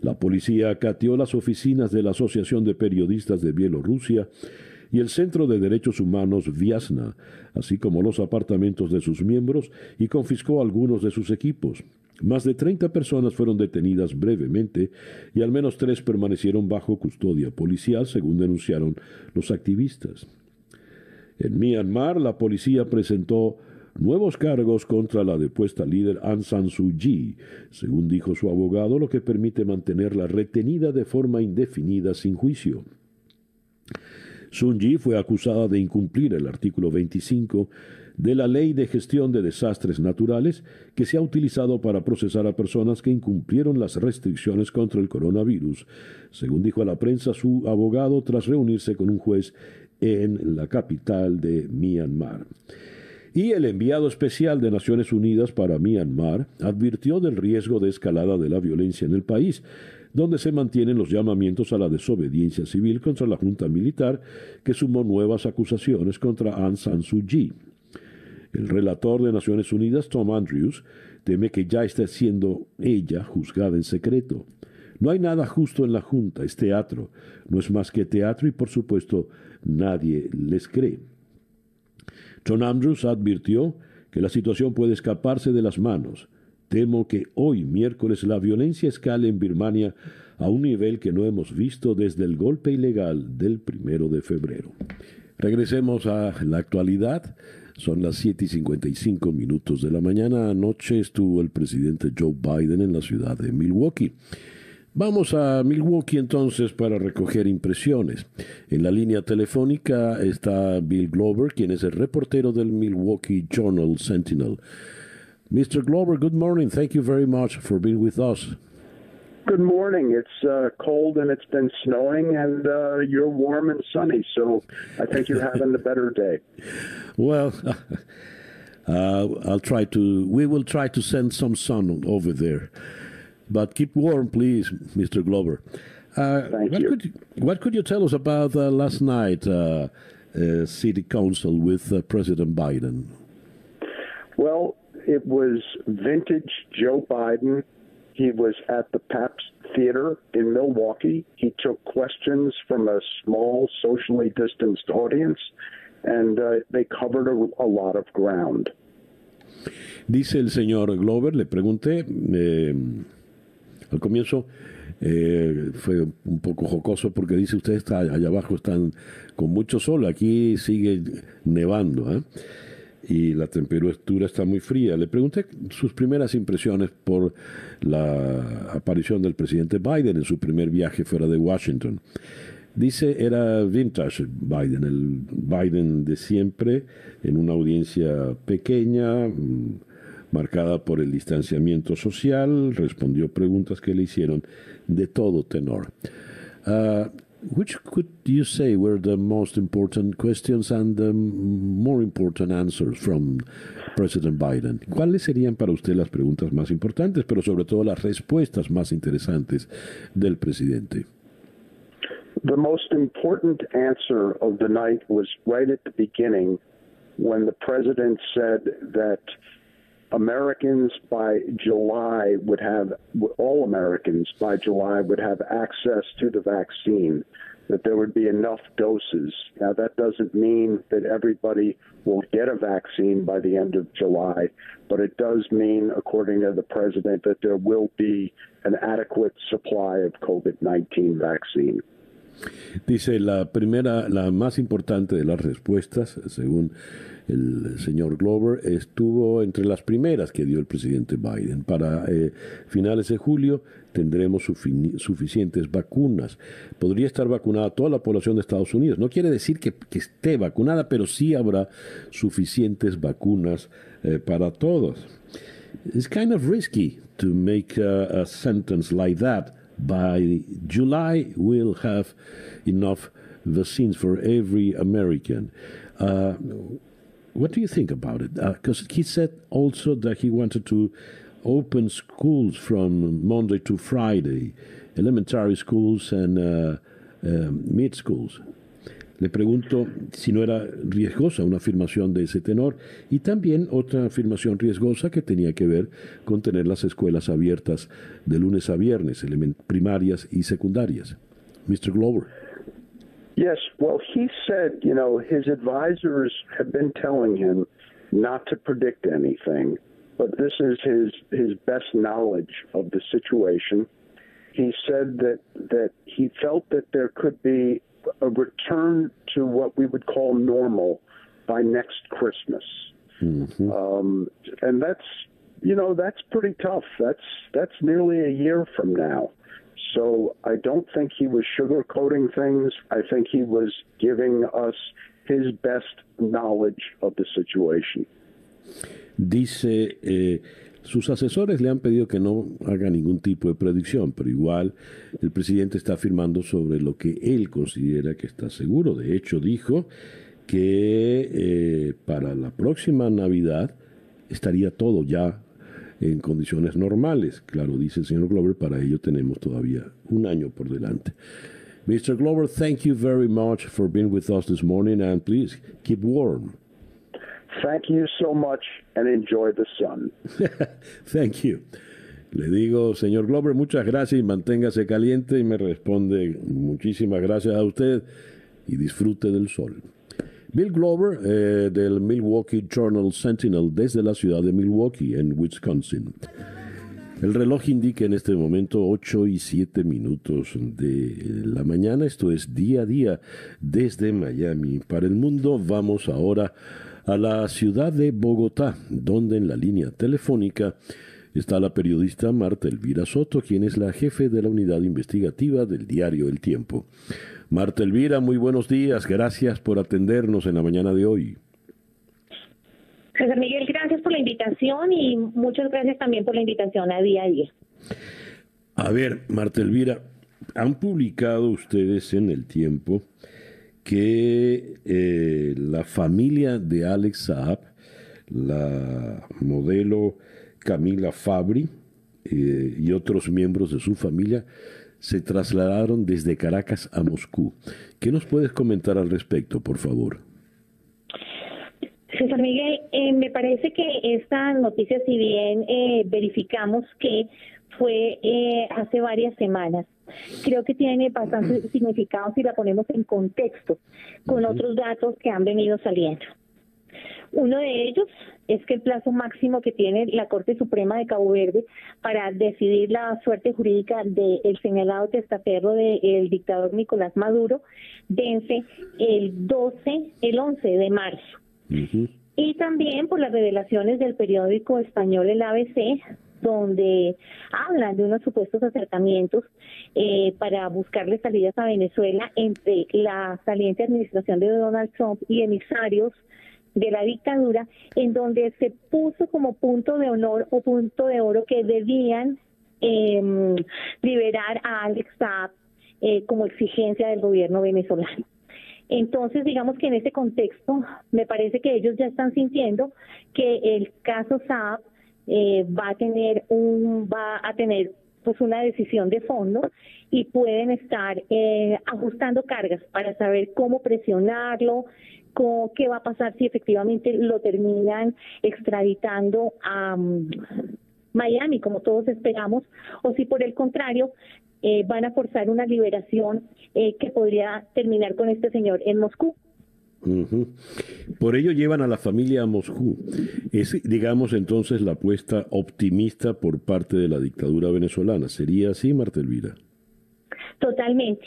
La policía cateó las oficinas de la Asociación de Periodistas de Bielorrusia y el Centro de Derechos Humanos Viasna, así como los apartamentos de sus miembros, y confiscó algunos de sus equipos. Más de 30 personas fueron detenidas brevemente y al menos tres permanecieron bajo custodia policial, según denunciaron los activistas. En Myanmar, la policía presentó nuevos cargos contra la depuesta líder Aung San Suu Kyi, según dijo su abogado, lo que permite mantenerla retenida de forma indefinida sin juicio. Sun Yi fue acusada de incumplir el artículo 25 de la Ley de Gestión de Desastres Naturales que se ha utilizado para procesar a personas que incumplieron las restricciones contra el coronavirus, según dijo a la prensa su abogado tras reunirse con un juez en la capital de Myanmar. Y el enviado especial de Naciones Unidas para Myanmar advirtió del riesgo de escalada de la violencia en el país, donde se mantienen los llamamientos a la desobediencia civil contra la Junta Militar, que sumó nuevas acusaciones contra Aung San Suu Kyi. El relator de Naciones Unidas, Tom Andrews, teme que ya esté siendo ella juzgada en secreto. No hay nada justo en la Junta, es teatro. No es más que teatro y por supuesto nadie les cree. Tom Andrews advirtió que la situación puede escaparse de las manos. Temo que hoy, miércoles, la violencia escale en Birmania a un nivel que no hemos visto desde el golpe ilegal del primero de febrero. Regresemos a la actualidad. Son las 7 y 55 minutos de la mañana. Anoche estuvo el presidente Joe Biden en la ciudad de Milwaukee. Vamos a Milwaukee entonces para recoger impresiones. En la línea telefónica está Bill Glover, quien es el reportero del Milwaukee Journal Sentinel. Mr. Glover, good morning. Thank you very much for being with us. Good morning. It's uh, cold and it's been snowing, and uh, you're warm and sunny, so I think you're having a better day. Well, uh, I'll try to. We will try to send some sun over there, but keep warm, please, Mr. Glover. Uh, Thank what you. Could, what could you tell us about uh, last night, uh, City Council with President Biden? Well, it was vintage Joe Biden he was at the Pabst Theater in Milwaukee. He took questions from a small, socially distanced audience, and uh, they covered a, a, lot of ground. Dice el señor Glover, le pregunté eh, al comienzo. Eh, fue un poco jocoso porque dice usted está allá abajo están con mucho sol aquí sigue nevando ¿eh? Y la temperatura está muy fría. Le pregunté sus primeras impresiones por la aparición del presidente Biden en su primer viaje fuera de Washington. Dice, era vintage Biden, el Biden de siempre, en una audiencia pequeña, mm, marcada por el distanciamiento social, respondió preguntas que le hicieron de todo tenor. Uh, which could you say were the most important questions and the more important answers from President Biden? ¿Cuáles serían para usted las preguntas más importantes, pero sobre todo las respuestas más interesantes del presidente? The most important answer of the night was right at the beginning when the president said that Americans by July would have, all Americans by July would have access to the vaccine, that there would be enough doses. Now, that doesn't mean that everybody will get a vaccine by the end of July, but it does mean, according to the president, that there will be an adequate supply of COVID 19 vaccine. Dice la primera, la más importante de las respuestas, según el señor Glover, estuvo entre las primeras que dio el presidente Biden. Para eh, finales de julio tendremos suficientes vacunas. Podría estar vacunada toda la población de Estados Unidos. No quiere decir que, esté vacunada, pero sí habrá suficientes vacunas eh, para todos. It's kind of risky to make a, a sentence like that. By July, we'll have enough vaccines for every American. Uh, what do you think about it? Because uh, he said also that he wanted to open schools from Monday to Friday, elementary schools and uh, um, mid schools. Le pregunto si no era riesgosa una afirmación de ese tenor y también otra afirmación riesgosa que tenía que ver con tener las escuelas abiertas de lunes a viernes, primarias y secundarias. Mr. Glover. Yes, well, he said, you know, his advisors have been telling him not to predict anything, but this is his his best knowledge of the situation. He said that that he felt that there could be a return to what we would call normal by next Christmas. Mm-hmm. Um, and that's, you know, that's pretty tough. That's, that's nearly a year from now. So I don't think he was sugarcoating things. I think he was giving us his best knowledge of the situation. Dice eh, Sus asesores le han pedido que no haga ningún tipo de predicción, pero igual el presidente está afirmando sobre lo que él considera que está seguro. De hecho, dijo que eh, para la próxima Navidad estaría todo ya en condiciones normales. Claro, dice el señor Glover, para ello tenemos todavía un año por delante. Mr. Glover, thank you very much for being with us this morning and please keep warm. Thank you so much and enjoy the sun. Thank you. Le digo, señor Glover, muchas gracias y manténgase caliente y me responde muchísimas gracias a usted y disfrute del sol. Bill Glover eh, del Milwaukee Journal Sentinel desde la ciudad de Milwaukee en Wisconsin. El reloj indica en este momento 8 y 7 minutos de la mañana. Esto es día a día desde Miami. Para el mundo vamos ahora a la ciudad de Bogotá, donde en la línea telefónica está la periodista Marta Elvira Soto, quien es la jefe de la unidad investigativa del diario El Tiempo. Marta Elvira, muy buenos días. Gracias por atendernos en la mañana de hoy. César Miguel, gracias por la invitación y muchas gracias también por la invitación a día a día. A ver, Marta Elvira, han publicado ustedes en el tiempo que eh, la familia de Alex Saab, la modelo Camila Fabri eh, y otros miembros de su familia se trasladaron desde Caracas a Moscú. ¿Qué nos puedes comentar al respecto, por favor? César Miguel, eh, me parece que esta noticia, si bien eh, verificamos que fue eh, hace varias semanas, creo que tiene bastante significado si la ponemos en contexto con otros datos que han venido saliendo. Uno de ellos es que el plazo máximo que tiene la Corte Suprema de Cabo Verde para decidir la suerte jurídica del señalado testaferro del dictador Nicolás Maduro vence el 12, el 11 de marzo. Y también por las revelaciones del periódico español El ABC, donde hablan de unos supuestos acercamientos eh, para buscarle salidas a Venezuela entre la saliente administración de Donald Trump y emisarios de la dictadura, en donde se puso como punto de honor o punto de oro que debían eh, liberar a Alex Saab eh, como exigencia del gobierno venezolano. Entonces, digamos que en ese contexto, me parece que ellos ya están sintiendo que el caso Saab eh, va a tener un, va a tener pues una decisión de fondo y pueden estar eh, ajustando cargas para saber cómo presionarlo, qué va a pasar si efectivamente lo terminan extraditando a mm, Miami, como todos esperamos, o si por el contrario eh, van a forzar una liberación eh, que podría terminar con este señor en Moscú. Por ello llevan a la familia a Moscú. Es, digamos, entonces la apuesta optimista por parte de la dictadura venezolana. ¿Sería así, Marta Elvira? Totalmente.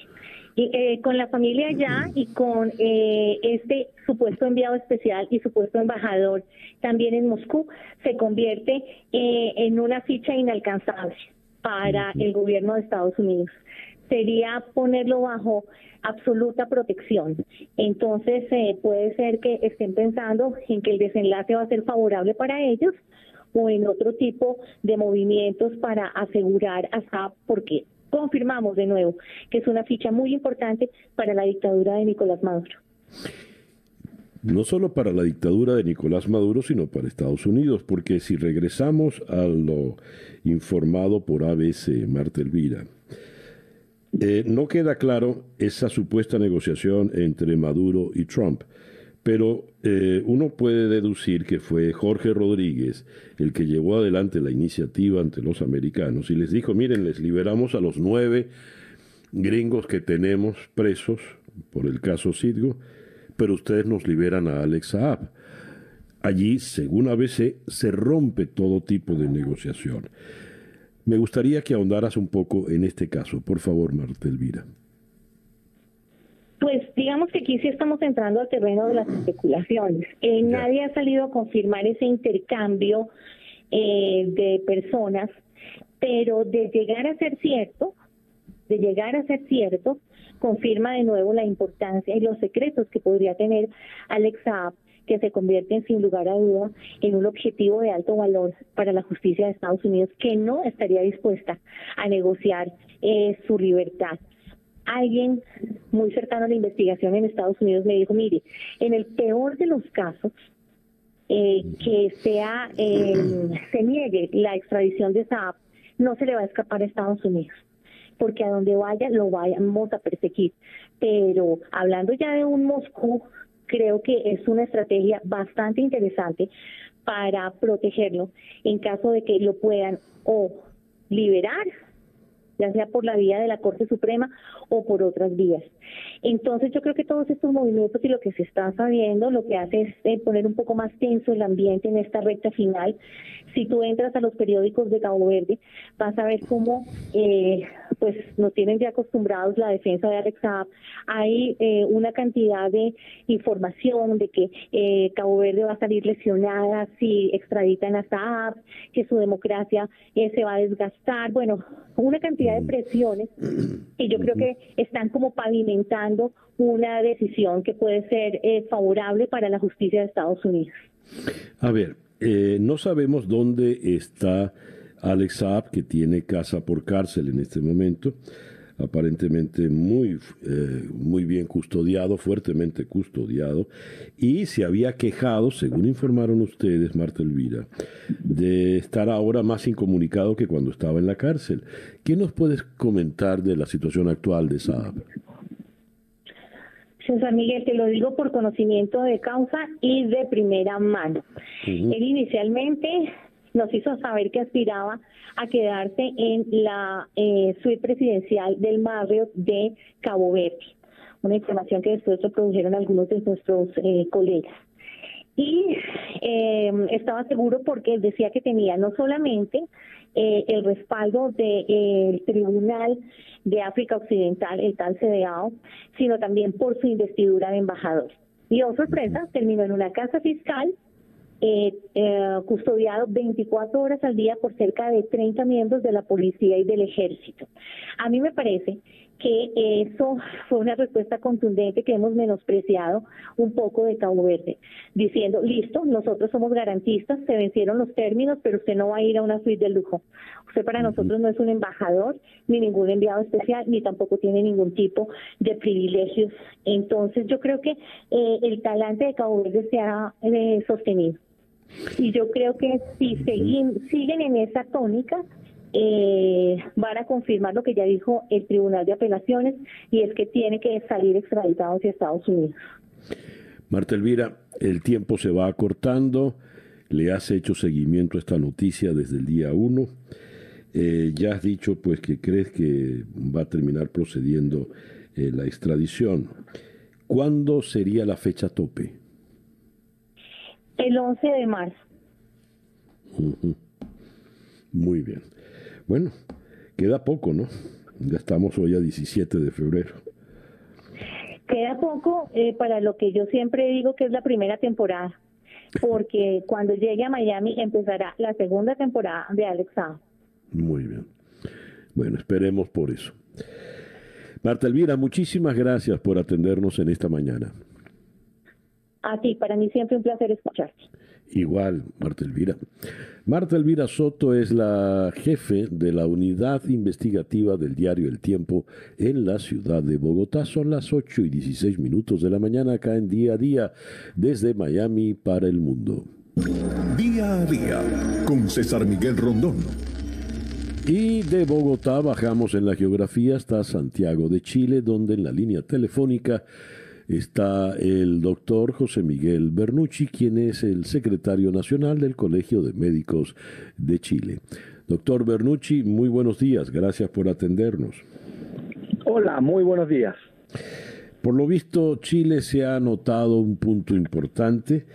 Y, eh, con la familia allá y con este supuesto enviado especial y supuesto embajador también en Moscú, se convierte en una ficha inalcanzable para el gobierno de Estados Unidos. Sería ponerlo bajo absoluta protección. Entonces, eh, puede ser que estén pensando en que el desenlace va a ser favorable para ellos o en otro tipo de movimientos para asegurar a porque confirmamos de nuevo que es una ficha muy importante para la dictadura de Nicolás Maduro no solo para la dictadura de Nicolás Maduro, sino para Estados Unidos, porque si regresamos a lo informado por ABC, Marta Elvira, eh, no queda claro esa supuesta negociación entre Maduro y Trump, pero eh, uno puede deducir que fue Jorge Rodríguez el que llevó adelante la iniciativa ante los americanos y les dijo, miren, les liberamos a los nueve gringos que tenemos presos por el caso Citgo, pero ustedes nos liberan a Alex Saab. Allí, según ABC, se rompe todo tipo de negociación. Me gustaría que ahondaras un poco en este caso, por favor, Marta Elvira. Pues digamos que aquí sí estamos entrando al terreno de las especulaciones. Eh, nadie ha salido a confirmar ese intercambio eh, de personas, pero de llegar a ser cierto, de llegar a ser cierto, confirma de nuevo la importancia y los secretos que podría tener Alex Saab que se convierten sin lugar a duda en un objetivo de alto valor para la justicia de Estados Unidos que no estaría dispuesta a negociar eh, su libertad. Alguien muy cercano a la investigación en Estados Unidos me dijo, mire, en el peor de los casos, eh, que sea eh, se niegue la extradición de Saab, no se le va a escapar a Estados Unidos porque a donde vaya lo vayamos a perseguir. Pero hablando ya de un Moscú, creo que es una estrategia bastante interesante para protegerlo en caso de que lo puedan o liberar ya sea por la vía de la Corte Suprema o por otras vías. Entonces yo creo que todos estos movimientos y lo que se está sabiendo lo que hace es eh, poner un poco más tenso el ambiente en esta recta final. Si tú entras a los periódicos de Cabo Verde, vas a ver cómo eh, pues nos tienen ya acostumbrados la defensa de Alex Saab. Hay eh, una cantidad de información de que eh, Cabo Verde va a salir lesionada si extraditan a Saab, que su democracia eh, se va a desgastar. Bueno, una cantidad de presiones y yo creo que están como pavimentando una decisión que puede ser favorable para la justicia de Estados Unidos. A ver, no sabemos dónde está Alex Saab, que tiene casa por cárcel en este momento, aparentemente muy, eh, muy bien custodiado, fuertemente custodiado, y se había quejado, según informaron ustedes, Marta Elvira, de estar ahora más incomunicado que cuando estaba en la cárcel. ¿Qué nos puedes comentar de la situación actual de Saab? César Miguel, te lo digo por conocimiento de causa y de primera mano. Él inicialmente nos hizo saber que aspiraba a quedarse en la eh, suite presidencial del barrio de Cabo Verde, una información que después reprodujeron algunos de nuestros eh, colegas. Y eh, estaba seguro porque decía que tenía no solamente eh, el respaldo del Tribunal de África Occidental, el tal CDAO, sino también por su investidura de embajador. Y oh sorpresa, terminó en una casa fiscal eh, eh, custodiado 24 horas al día por cerca de 30 miembros de la policía y del ejército. A mí me parece que eso fue una respuesta contundente que hemos menospreciado un poco de Cabo Verde, diciendo, listo, nosotros somos garantistas, se vencieron los términos, pero usted no va a ir a una suite de lujo. Usted para nosotros no es un embajador, ni ningún enviado especial, ni tampoco tiene ningún tipo de privilegios. Entonces yo creo que eh, el talante de Cabo Verde se ha eh, sostenido. Y yo creo que si siguen, siguen en esa tónica, eh, van a confirmar lo que ya dijo el Tribunal de Apelaciones y es que tiene que salir extraditado hacia Estados Unidos. Marta Elvira, el tiempo se va acortando, le has hecho seguimiento a esta noticia desde el día 1. Eh, ya has dicho pues que crees que va a terminar procediendo eh, la extradición. ¿Cuándo sería la fecha tope? El 11 de marzo. Muy bien. Bueno, queda poco, ¿no? Ya estamos hoy a 17 de febrero. Queda poco eh, para lo que yo siempre digo que es la primera temporada, porque cuando llegue a Miami empezará la segunda temporada de Alex Muy bien. Bueno, esperemos por eso. Marta Elvira, muchísimas gracias por atendernos en esta mañana. A ti, para mí siempre un placer escucharte. Igual, Marta Elvira. Marta Elvira Soto es la jefe de la unidad investigativa del diario El Tiempo en la ciudad de Bogotá. Son las 8 y 16 minutos de la mañana acá en día a día desde Miami para el mundo. Día a día con César Miguel Rondón. Y de Bogotá bajamos en la geografía hasta Santiago de Chile, donde en la línea telefónica está el doctor José Miguel Bernucci, quien es el secretario nacional del Colegio de Médicos de Chile. Doctor Bernucci, muy buenos días, gracias por atendernos. Hola, muy buenos días. Por lo visto, Chile se ha notado un punto importante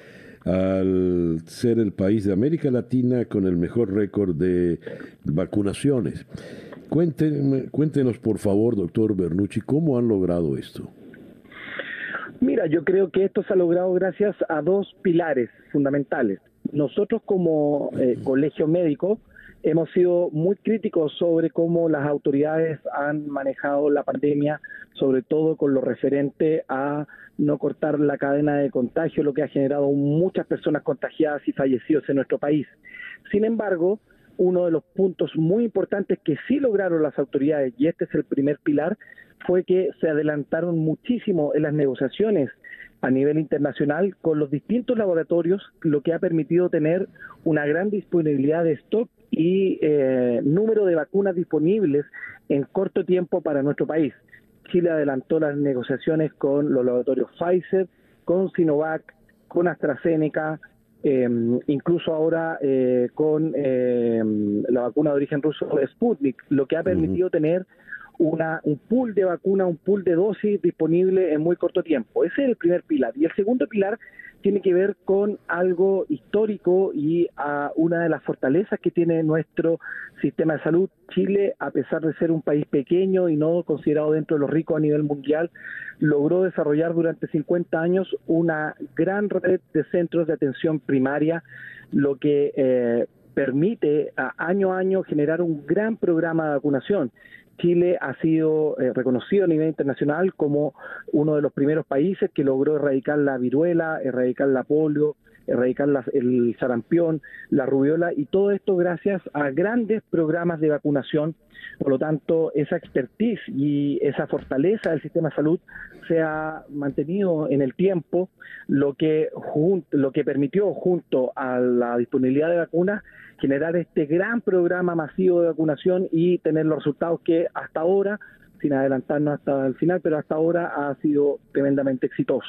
al ser el país de América Latina con el mejor récord de vacunaciones. cuéntenos, por favor, doctor Bernucci, cómo han logrado esto. Mira, yo creo que esto se ha logrado gracias a dos pilares fundamentales. Nosotros como eh, colegio médico hemos sido muy críticos sobre cómo las autoridades han manejado la pandemia, sobre todo con lo referente a no cortar la cadena de contagio, lo que ha generado muchas personas contagiadas y fallecidos en nuestro país. Sin embargo, uno de los puntos muy importantes que sí lograron las autoridades, y este es el primer pilar, fue que se adelantaron muchísimo en las negociaciones a nivel internacional con los distintos laboratorios, lo que ha permitido tener una gran disponibilidad de stock y eh, número de vacunas disponibles en corto tiempo para nuestro país. Chile adelantó las negociaciones con los laboratorios Pfizer, con Sinovac, con AstraZeneca, em, incluso ahora eh, con em, la vacuna de origen ruso Sputnik, lo que ha permitido tener una, un pool de vacuna, un pool de dosis disponible en muy corto tiempo. Ese es el primer pilar. Y el segundo pilar tiene que ver con algo histórico y a una de las fortalezas que tiene nuestro sistema de salud. Chile, a pesar de ser un país pequeño y no considerado dentro de los ricos a nivel mundial, logró desarrollar durante 50 años una gran red de centros de atención primaria, lo que eh, permite a año a año generar un gran programa de vacunación. Chile ha sido eh, reconocido a nivel internacional como uno de los primeros países que logró erradicar la viruela, erradicar la polio, erradicar el sarampión, la rubiola y todo esto gracias a grandes programas de vacunación. Por lo tanto, esa expertise y esa fortaleza del sistema de salud se ha mantenido en el tiempo, lo que, lo que permitió junto a la disponibilidad de vacunas generar este gran programa masivo de vacunación y tener los resultados que hasta ahora, sin adelantarnos hasta el final, pero hasta ahora ha sido tremendamente exitoso.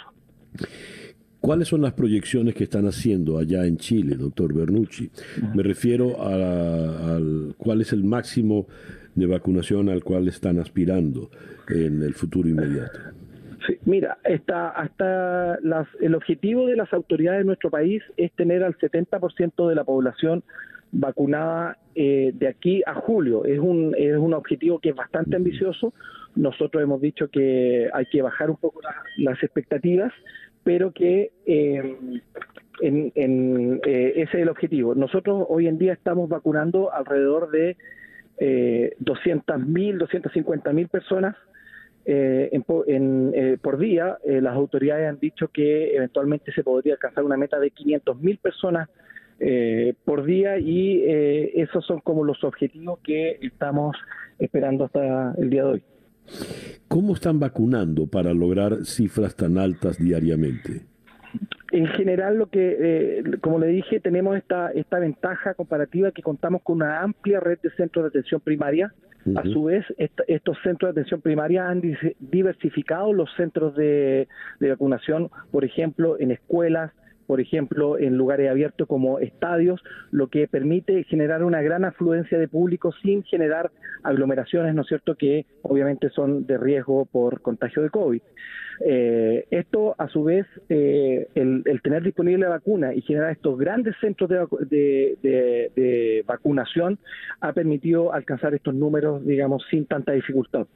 ¿Cuáles son las proyecciones que están haciendo allá en Chile, doctor Bernucci? Me refiero a, cuál es el máximo de vacunación al cual están aspirando en el futuro inmediato. Sí, mira, está, hasta las, el objetivo de las autoridades de nuestro país es tener al 70% de la población vacunada eh, de aquí a julio. Es un, es un objetivo que es bastante ambicioso. Nosotros hemos dicho que hay que bajar un poco las expectativas, pero que eh, en, eh, ese es el objetivo. Nosotros hoy en día estamos vacunando alrededor de eh, 200.000, 250.000 personas en, por día. las autoridades han dicho que eventualmente se podría alcanzar una meta de 500.000 personas eh, por día y eh, esos son como los objetivos que estamos esperando hasta el día de hoy. ¿Cómo están vacunando para lograr cifras tan altas diariamente? En general, lo que, eh, como le dije, tenemos esta, esta ventaja comparativa que contamos con una amplia red de centros de atención primaria. A su vez, estos centros de atención primaria han diversificado los centros de, de vacunación, por ejemplo, en escuelas, por ejemplo, en lugares abiertos como estadios, lo que permite generar una gran afluencia de público sin generar aglomeraciones, ¿no es cierto?, que obviamente son de riesgo por contagio de COVID. Eh, esto, a su vez, eh, el, tener disponible la vacuna y generar estos grandes centros de, vacunación ha permitido alcanzar estos números, digamos, sin tanta dificultad.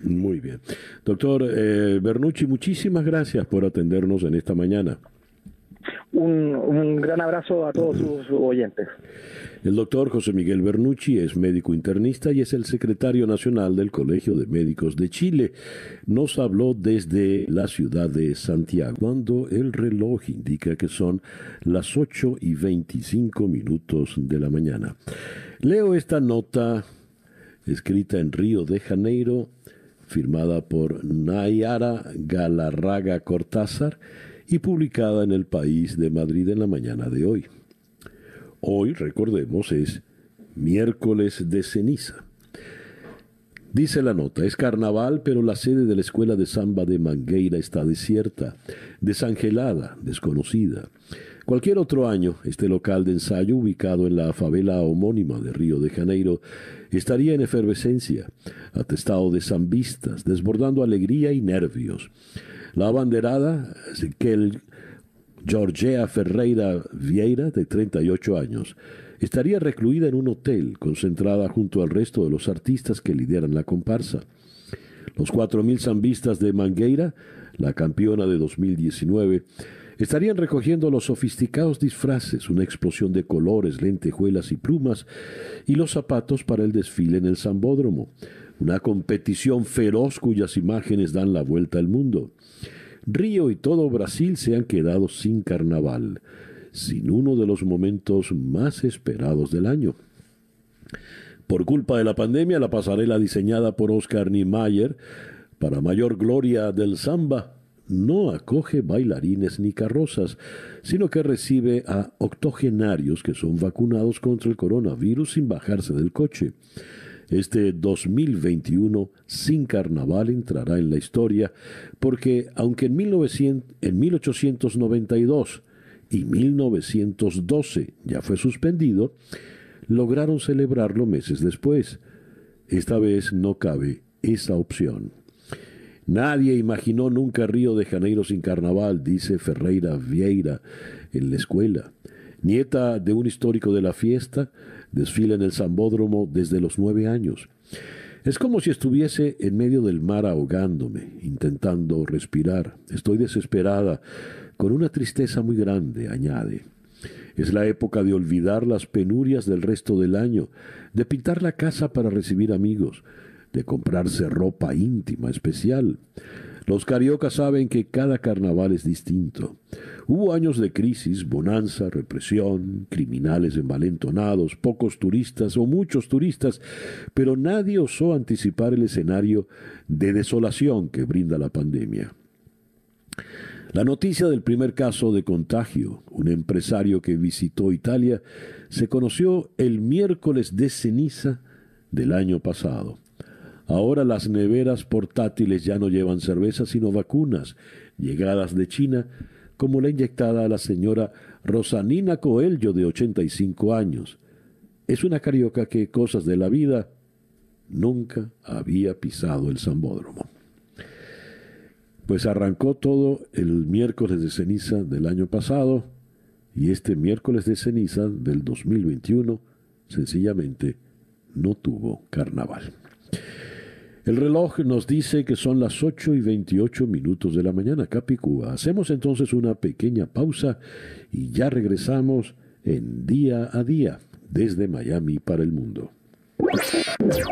Muy bien. Doctor eh, Bernucci, muchísimas gracias por atendernos en esta mañana un, gran abrazo a todos sus oyentes. El doctor José Miguel Bernucci es médico internista y es el secretario nacional del Colegio de Médicos de Chile. Nos habló desde la ciudad de Santiago, cuando el reloj indica que son las 8 y 25 minutos de la mañana. Leo esta nota escrita en Río de Janeiro, firmada por Nayara Galarraga Cortázar, y publicada en el País de Madrid en la mañana de hoy. Hoy, recordemos, es miércoles de ceniza. Dice la nota, es carnaval, pero la sede de la escuela de samba de Mangueira está desierta, desangelada, desconocida. Cualquier otro año, este local de ensayo, ubicado en la favela homónima de Río de Janeiro, estaría en efervescencia, atestado de zambistas, desbordando alegría y nervios. La abanderada, que Georgia Ferreira Vieira, de 38 años, estaría recluida en un hotel, concentrada junto al resto de los artistas que lideran la comparsa. Los 4.000 zambistas de Mangueira, la campeona de 2019, estarían recogiendo los sofisticados disfraces, una explosión de colores, lentejuelas y plumas, y los zapatos para el desfile en el Zambódromo, una competición feroz cuyas imágenes dan la vuelta al mundo. Río y todo Brasil se han quedado sin carnaval, sin uno de los momentos más esperados del año. Por culpa de la pandemia, la pasarela diseñada por Oscar Niemeyer, para mayor gloria del samba, no acoge bailarines ni carrozas, sino que recibe a octogenarios que son vacunados contra el coronavirus sin bajarse del coche. Este 2021 sin carnaval entrará en la historia porque aunque en, 1900, en 1892 y 1912 ya fue suspendido, lograron celebrarlo meses después. Esta vez no cabe esa opción. Nadie imaginó nunca Río de Janeiro sin carnaval, dice Ferreira Vieira en la escuela. Nieta de un histórico de la fiesta, desfila en el Zambódromo desde los nueve años. Es como si estuviese en medio del mar ahogándome, intentando respirar. Estoy desesperada, con una tristeza muy grande, añade. Es la época de olvidar las penurias del resto del año, de pintar la casa para recibir amigos, de comprarse ropa íntima especial. Los cariocas saben que cada carnaval es distinto. Hubo años de crisis, bonanza, represión, criminales envalentonados, pocos turistas o muchos turistas, pero nadie osó anticipar el escenario de desolación que brinda la pandemia. La noticia del primer caso de contagio, un empresario que visitó Italia, se conoció el miércoles de ceniza del año pasado. Ahora las neveras portátiles ya no llevan cerveza sino vacunas, llegadas de China, como la inyectada a la señora Rosanina Coelho de 85 años. Es una carioca que, cosas de la vida, nunca había pisado el Zambódromo. Pues arrancó todo el miércoles de ceniza del año pasado y este miércoles de ceniza del 2021 sencillamente no tuvo carnaval. El reloj nos dice que son las 8 y 28 minutos de la mañana, Capicúa. Hacemos entonces una pequeña pausa y ya regresamos en día a día desde Miami para el mundo.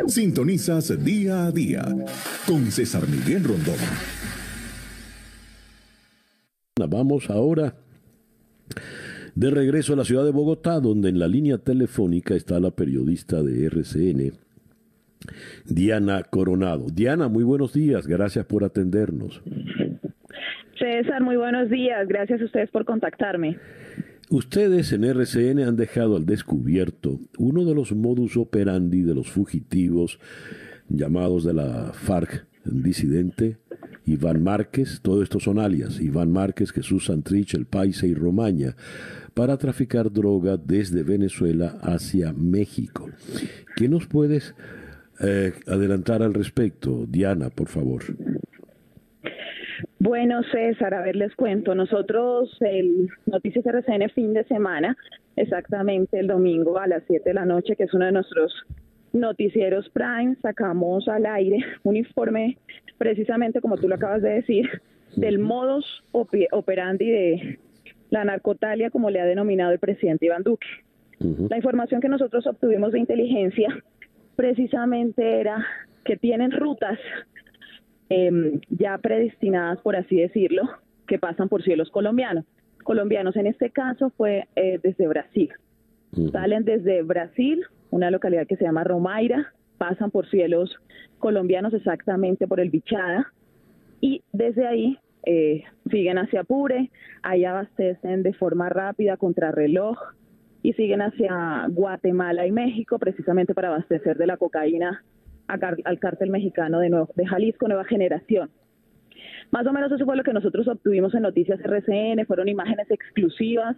Sintonizas día a día con César Miguel Rondón. Vamos ahora de regreso a la ciudad de Bogotá, donde en la línea telefónica está la periodista de RCN, Diana Coronado. Diana, muy buenos días, gracias por atendernos. César, muy buenos días, gracias a ustedes por contactarme. Ustedes en RCN han dejado al descubierto uno de los modus operandi de los fugitivos llamados de la FARC disidente, Iván Márquez, todo esto son alias, Iván Márquez, Jesús Santrich, El Paisa y Romaña, para traficar droga desde Venezuela hacia México. ¿Qué nos puedes eh, adelantar al respecto, Diana, por favor? Bueno, César, a ver, les cuento. Nosotros, el Noticias RCN fin de semana, exactamente el domingo a las 7 de la noche, que es uno de nuestros noticieros Prime, sacamos al aire un informe, precisamente como tú lo acabas de decir, del modus operandi de la narcotalia, como le ha denominado el presidente Iván Duque. La información que nosotros obtuvimos de inteligencia precisamente era que tienen rutas em, ya predestinadas, por así decirlo, que pasan por cielos colombianos. Colombianos, en este caso fue eh, desde Brasil. Salen desde Brasil, una localidad que se llama Romaira, pasan por cielos colombianos exactamente por el Bichada y desde ahí eh, siguen hacia Apure, ahí abastecen de forma rápida contra reloj y siguen hacia Guatemala y México precisamente para abastecer de la cocaína al cártel mexicano de, nuevo, de Jalisco Nueva Generación. Más o menos eso fue lo que nosotros obtuvimos en Noticias RCN, fueron imágenes exclusivas,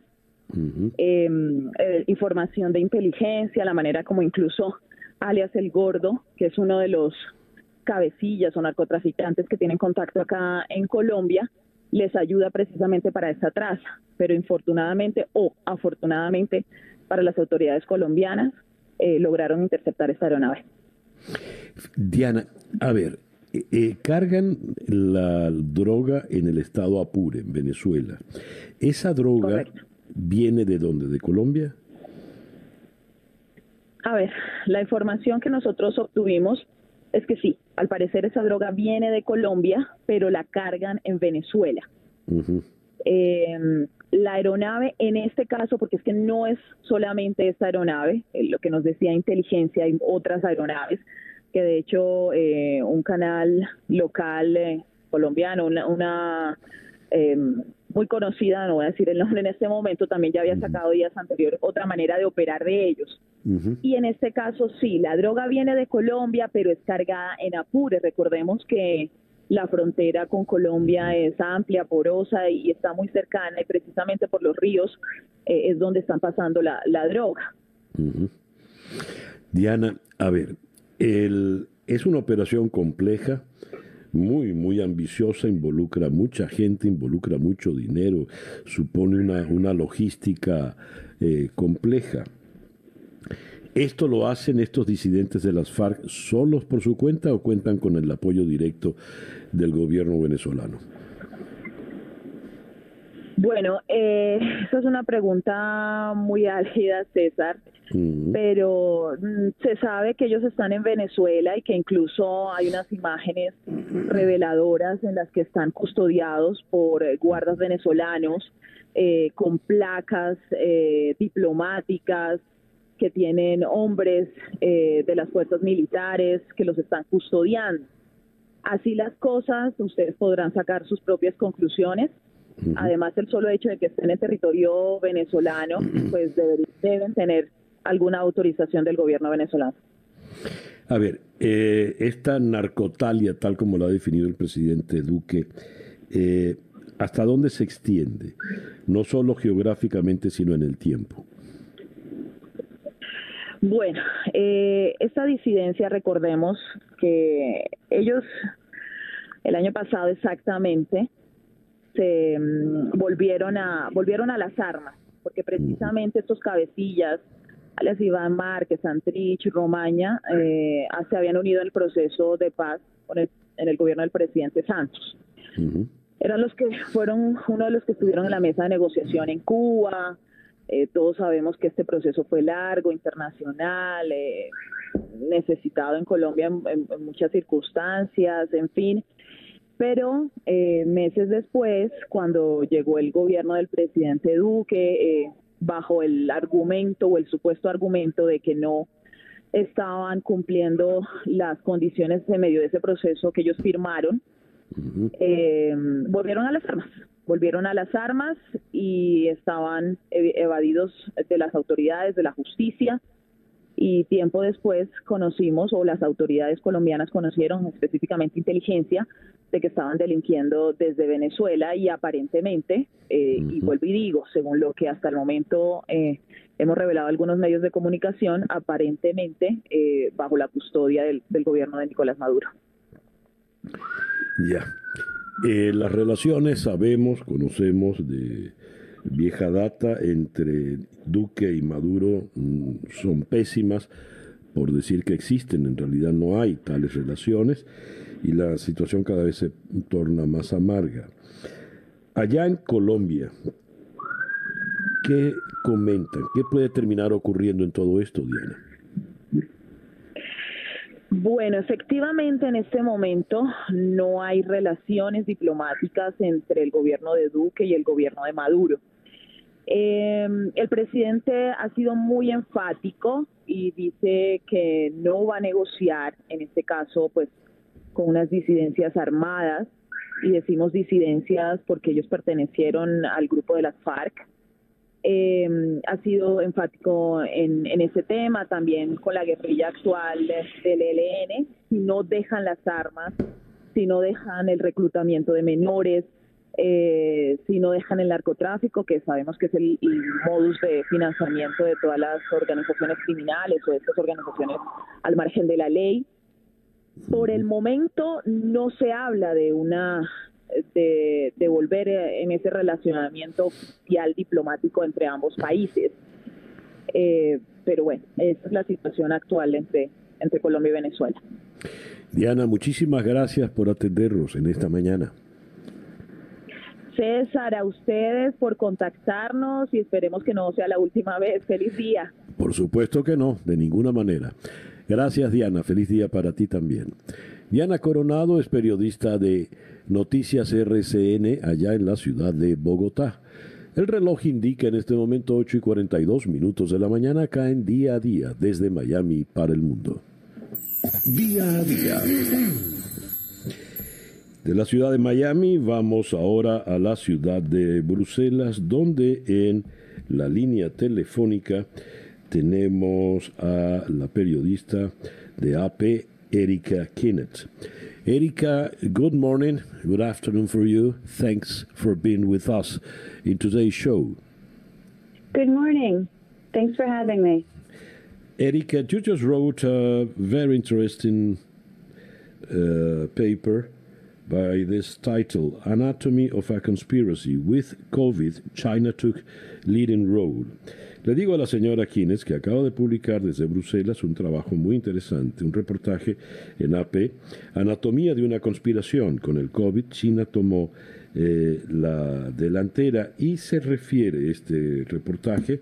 em, eh, información de inteligencia, la manera como incluso alias El Gordo, que es uno de los cabecillas o narcotraficantes que tienen contacto acá en Colombia, les ayuda precisamente para esta traza. Pero infortunadamente o afortunadamente para las autoridades colombianas eh, lograron interceptar esta aeronave. Diana, a ver, eh, eh, cargan la droga en el estado Apure, en Venezuela. ¿Esa droga viene de dónde? ¿De Colombia? A ver, la información que nosotros obtuvimos es que sí, al parecer esa droga viene de Colombia, pero la cargan en Venezuela. Em, la aeronave, en este caso, porque es que no es solamente esta aeronave, eh, lo que nos decía inteligencia, hay otras aeronaves, que de hecho eh, un canal local eh, colombiano, una, em, muy conocida, no voy a decir el nombre en este momento, también ya había sacado días anteriores otra manera de operar de ellos. Y en este caso sí, la droga viene de Colombia, pero es cargada en Apure. Recordemos que la frontera con Colombia es amplia, porosa y está muy cercana y precisamente por los ríos eh, es donde están pasando la, droga. Diana, a ver, el, es una operación compleja, muy, muy ambiciosa, involucra mucha gente, involucra mucho dinero, supone una, una logística eh, compleja. ¿Esto lo hacen estos disidentes de las FARC solos por su cuenta o cuentan con el apoyo directo del gobierno venezolano? Bueno, eh, eso es una pregunta muy álgida, César, pero mm, se sabe que ellos están en Venezuela y que incluso hay unas imágenes reveladoras en las que están custodiados por eh, guardas venezolanos eh, con placas eh, diplomáticas que tienen hombres eh, de las fuerzas militares que los están custodiando. Así las cosas, ustedes podrán sacar sus propias conclusiones. Además, el solo hecho de que estén en territorio venezolano, pues deben tener alguna autorización del gobierno venezolano. A ver, eh, esta narcotalia, tal como lo ha definido el presidente Duque, eh, ¿hasta dónde se extiende? No solo geográficamente, sino en el tiempo. Bueno, eh, esta disidencia, recordemos que ellos el año pasado exactamente se mm, volvieron a volvieron a las armas, porque precisamente estos cabecillas, alias Iván Márquez, Santrich, Romaña, eh, se habían unido al proceso de paz con en el gobierno del presidente Santos. Eran los que fueron uno de los que estuvieron en la mesa de negociación en Cuba, eh, todos sabemos que este proceso fue largo, internacional, eh, necesitado en Colombia en, muchas circunstancias, en fin. Pero eh, meses después, cuando llegó el gobierno del presidente Duque, bajo el argumento o el supuesto argumento de que no estaban cumpliendo las condiciones en medio de ese proceso que ellos firmaron, volvieron a las armas volvieron a las armas y estaban evadidos de las autoridades, de la justicia. Y tiempo después conocimos, o las autoridades colombianas conocieron, específicamente inteligencia, de que estaban delinquiendo desde Venezuela y aparentemente, eh, y vuelvo y digo, según lo que hasta el momento eh, hemos revelado algunos medios de comunicación, aparentemente eh, bajo la custodia del, del gobierno de Nicolás Maduro. Ya. Eh, las relaciones, sabemos, conocemos de vieja data entre Duque y Maduro mm, son pésimas, por decir que existen, en realidad no hay tales relaciones y la situación cada vez se torna más amarga. Allá en Colombia, ¿qué comentan? ¿Qué puede terminar ocurriendo en todo esto, Diana? Bueno, efectivamente en este momento no hay relaciones diplomáticas entre el gobierno de Duque y el gobierno de Maduro. Eh, el presidente ha sido muy enfático y dice que no va a negociar, en este caso, pues, con unas disidencias armadas. Y decimos disidencias porque ellos pertenecieron al grupo de las FARC eh, ha sido enfático en, ese tema, también con la guerrilla actual del ELN, si no dejan las armas, si no dejan el reclutamiento de menores, eh, si no dejan el narcotráfico, que sabemos que es el, modus de financiamiento de todas las organizaciones criminales o de estas organizaciones al margen de la ley. Por el momento no se habla de una de, volver eh, en ese relacionamiento oficial diplomático entre ambos países. Eh, pero bueno, esa es la situación actual entre, entre Colombia y Venezuela. Diana, muchísimas gracias por atendernos en esta mañana. César, a ustedes por contactarnos y esperemos que no sea la última vez. Feliz día. Por supuesto que no, de ninguna manera. Gracias Diana, feliz día para ti también. Diana Coronado es periodista de Noticias RCN allá en la ciudad de Bogotá. El reloj indica en este momento 8 y 42 minutos de la mañana caen día a día desde Miami para el mundo. Día a día. De la ciudad de Miami vamos ahora a la ciudad de Bruselas, donde en la línea telefónica tenemos a la periodista de AP Erika Kinnett. Erika, good morning, good afternoon for you. Thanks for being with us in today's show. Good morning. Thanks for having me. Erika, you just wrote a very interesting uh, paper by this title Anatomy of a Conspiracy. With COVID, China took leading role. Le digo a la señora Kines que acaba de publicar desde Bruselas un trabajo muy interesante, un reportaje en AP, Anatomía de una conspiración. Con el COVID, China tomó eh, la delantera y se refiere este reportaje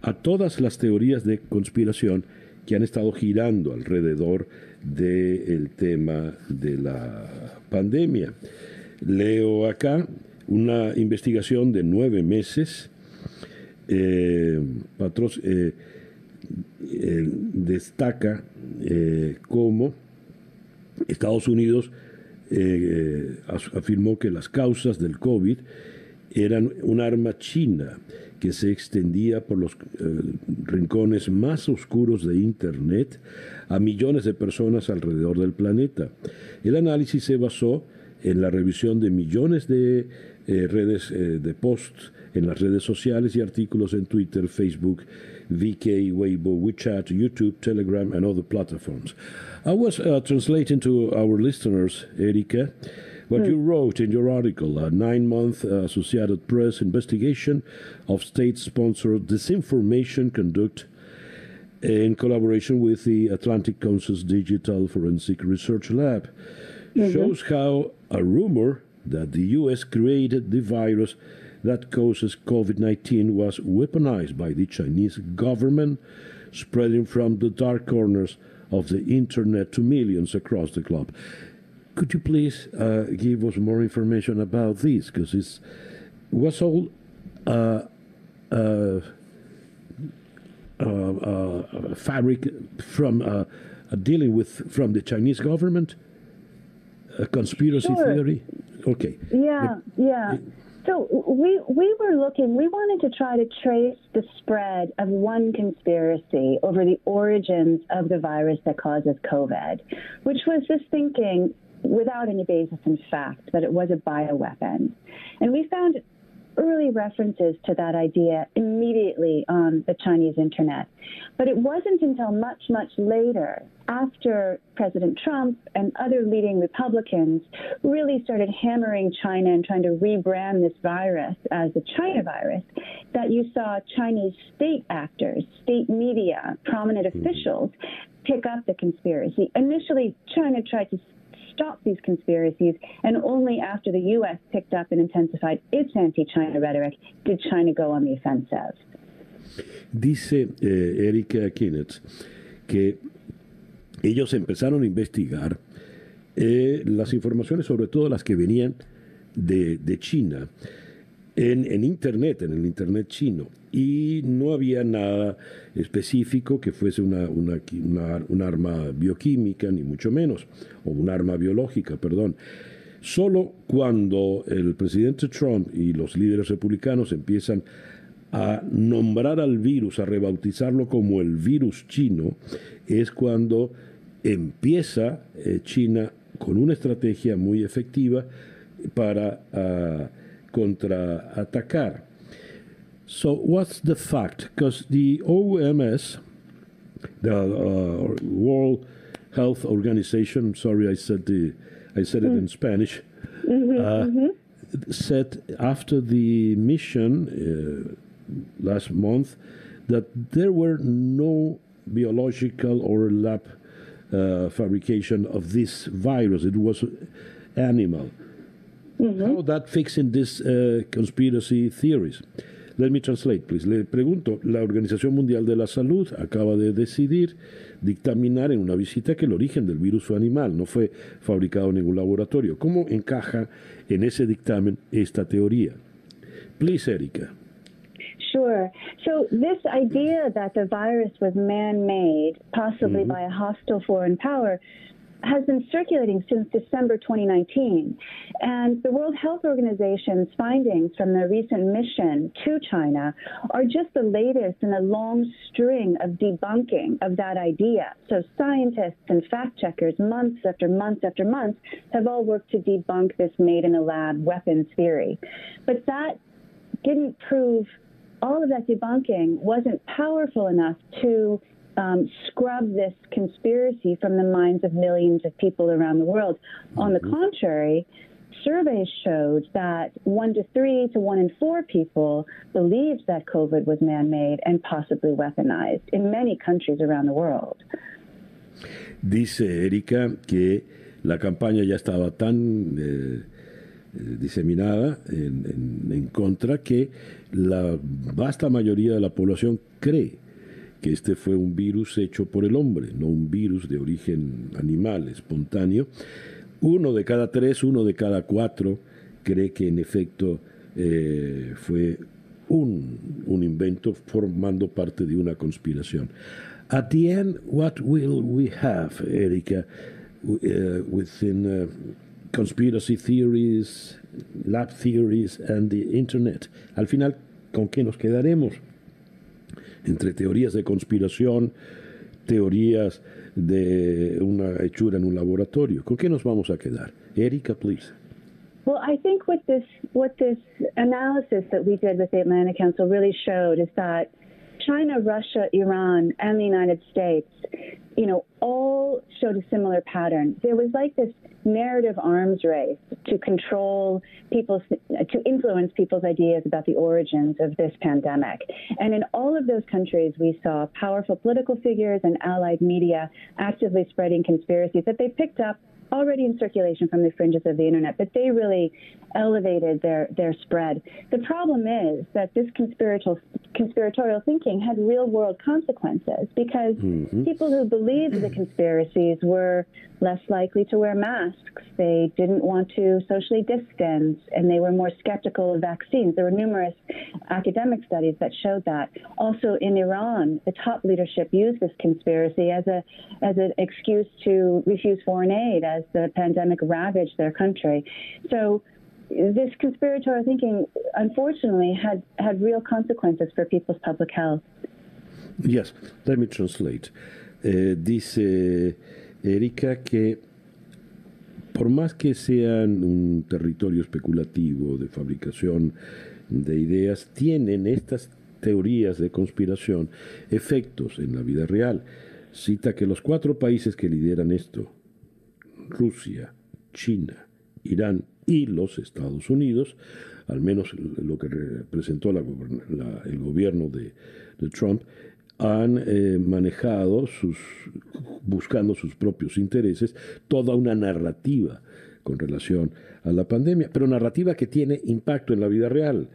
a todas las teorías de conspiración que han estado girando alrededor del tema de la pandemia. Leo acá una investigación de nueve meses. Eh, Patros eh, eh, destaca cómo Estados Unidos afirmó que las causas del COVID eran un arma china que se extendía por los rincones más oscuros de Internet a millones de personas alrededor del planeta. El análisis se basó en la revisión de millones de eh, redes eh, de posts en las redes sociales y artículos en Twitter, Facebook, VK, Weibo, WeChat, YouTube, Telegram, and other platforms. I was uh, translating to our listeners, Erika, what you wrote in your article, a nine month uh, Associated Press investigation of state sponsored disinformation conduct in collaboration with the Atlantic Council's Digital Forensic Research Lab, mm-hmm. shows how a rumor that the U.S. created the virus that causes COVID 19 was weaponized by the Chinese government, spreading from the dark corners of the internet to millions across the globe. Could you please uh, give us more information about this? Because it was all uh, uh, uh, uh, fabric from uh, dealing with from the Chinese government? A conspiracy sure. theory? Okay. Yeah, yeah. So we we were looking. We wanted to try to trace the spread of one conspiracy over the origins of the virus that causes COVID, which was this thinking, without any basis in fact, that it was a bioweapon. And we found early references to that idea immediately on the Chinese internet. But it wasn't until much, much later, after President Trump and other leading Republicans really started hammering China and trying to rebrand this virus as the China virus, that you saw Chinese state actors, state media, prominent mm-hmm. officials pick up the conspiracy. Initially, China tried to stop these conspiracies, and only after the U.S. picked up and intensified its anti-China rhetoric did China go on the offensive. Dice eh, Erika Kinnett que ellos empezaron a investigar eh, las informaciones, sobre todo las que venían de, de China, en, en, Internet, en el Internet chino. Y no había nada específico que fuese una, una, una, un arma bioquímica, ni mucho menos, o un arma biológica, perdón. Solo cuando el presidente Trump y los líderes republicanos empiezan a nombrar al virus, a rebautizarlo como el virus chino, es cuando empieza eh, China con una estrategia muy efectiva para uh, contraatacar. So, what's the fact? Because the OMS, the uh, World Health Organization, sorry, I said the, I said it in Spanish, mm-hmm, uh, mm-hmm. said after the mission uh, last month that there were no biological or lab uh, fabrication of this virus. It was animal. Mm-hmm. How that fits in this uh, conspiracy theories? Let me translate, please. Le pregunto, la Organización Mundial de la Salud acaba de decidir dictaminar en una visita que el origen del virus fue animal, no fue fabricado en ningún laboratorio. ¿Cómo encaja en ese dictamen esta teoría? Please, Erika. Sure. So, this idea that the virus was man made, possibly mm-hmm. by a hostile foreign power, has been circulating since December 2019. And the World Health Organization's findings from their recent mission to China are just the latest in a long string of debunking of that idea. So scientists and fact checkers, months after months after months, have all worked to debunk this made in a lab weapons theory. But that didn't prove all of that debunking wasn't powerful enough to um, scrub this conspiracy from the minds of millions of people around the world. Mm-hmm. On the mm-hmm. contrary, surveys showed that one to three to one in four people believed that COVID was man made and possibly weaponized in many countries around the world. Dice Erika que la campaña ya estaba tan eh, eh diseminada en, en, en contra que la vasta mayoría de la población cree que este fue un virus hecho por el hombre, no un virus de origen animal, espontáneo. Uno de cada tres, uno de cada cuatro cree que en efecto eh, fue un, un, invento formando parte de una conspiración. At the end, what will we have, Erika, uh, within uh, conspiracy theories, lab theories and the internet? Al final, ¿con qué nos quedaremos? Entre teorías de conspiración, teorías de una hechura en un laboratorio. ¿Con qué nos vamos a quedar? Erika, please. Well, I think what this what this analysis that we did with the Atlantic Council really showed is that China, Russia, Iran, and the United States, you know, all showed a similar pattern. There was like this narrative arms race to control people's, to influence people's ideas about the origins of this pandemic. And in all of those countries, we saw powerful political figures and allied media actively spreading conspiracies that they picked up already in circulation from the fringes of the internet, but they really elevated their, their spread. The problem is that this conspiratorial, conspiratorial thinking had real world consequences because mm-hmm. people who believed the conspiracies were less likely to wear masks. They didn't want to socially distance and they were more skeptical of vaccines. There were numerous academic studies that showed that. Also in Iran, the top leadership used this conspiracy as a as an excuse to refuse foreign aid as the pandemic ravaged their country. So this conspiratorial thinking, unfortunately, had, had real consequences for people's public health. Yes, let me translate. Uh, dice Erika que por más que sean un territorio especulativo de fabricación de ideas, tienen estas teorías de conspiración efectos en la vida real. Cita que los cuatro países que lideran esto, Rusia, China, Irán y los Estados Unidos, al menos lo que representó el gobierno de, Trump, han eh, manejado, sus, buscando sus propios intereses, toda una narrativa con relación a la pandemia, pero narrativa que tiene impacto en la vida real.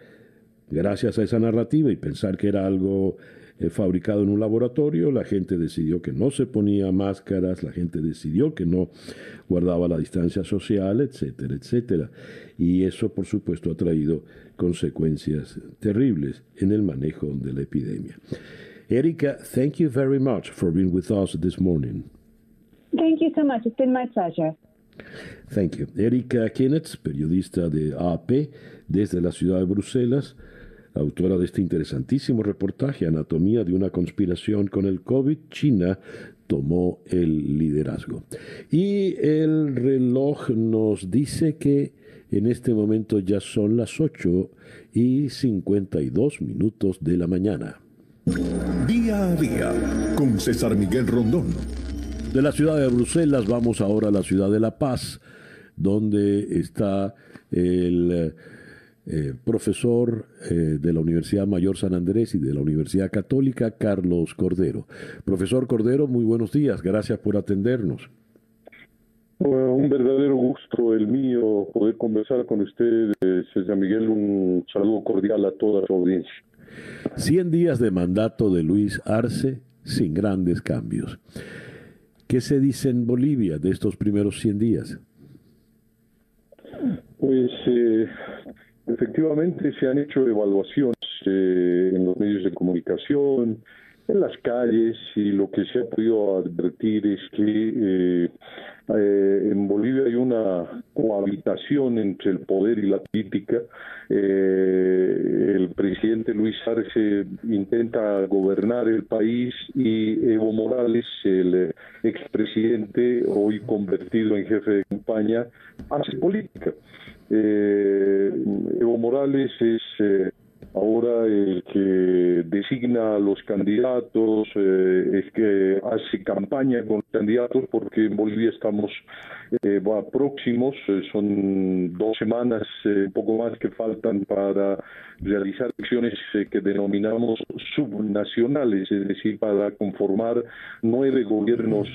Gracias a esa narrativa y pensar que era algo eh, fabricado en un laboratorio, la gente decidió que no se ponía máscaras, la gente decidió que no guardaba la distancia social, etcétera, etcétera. Y eso, por supuesto, ha traído consecuencias terribles en el manejo de la epidemia. Erika, thank you very much for being with us this morning. Thank you so much. It's been my pleasure. Thank you. Erika Kenneth, periodista de AP desde la ciudad de Bruselas autora de este interesantísimo reportaje, Anatomía de una conspiración con el COVID, China tomó el liderazgo. Y el reloj nos dice que en este momento ya son las 8 y 52 minutos de la mañana. Día a día con César Miguel Rondón. De la ciudad de Bruselas vamos ahora a la ciudad de La Paz, donde está el eh, profesor eh, de la Universidad Mayor San Andrés y de la Universidad Católica, Carlos Cordero. Profesor Cordero, muy buenos días, gracias por atendernos. un verdadero gusto el mío poder conversar con usted, César Miguel. Un saludo cordial a toda su audiencia. 100 días de mandato de Luis Arce sin grandes cambios. ¿Qué se dice en Bolivia de estos primeros 100 días? Pues eh, Efectivamente, se han hecho evaluaciones eh, en los medios de comunicación, en las calles y lo que se ha podido advertir es que eh, eh, en Bolivia hay una cohabitación entre el poder y la política. Eh, el presidente Luis Arce intenta gobernar el país y Evo Morales, el expresidente, hoy convertido en jefe de campaña, hace política. Evo Morales es Ahora el que designa a los candidatos eh, es que hace campaña con los candidatos porque en Bolivia estamos eh, próximos, eh, son dos semanas, un poco más que faltan para realizar elecciones que denominamos subnacionales, es decir, para conformar nueve gobiernos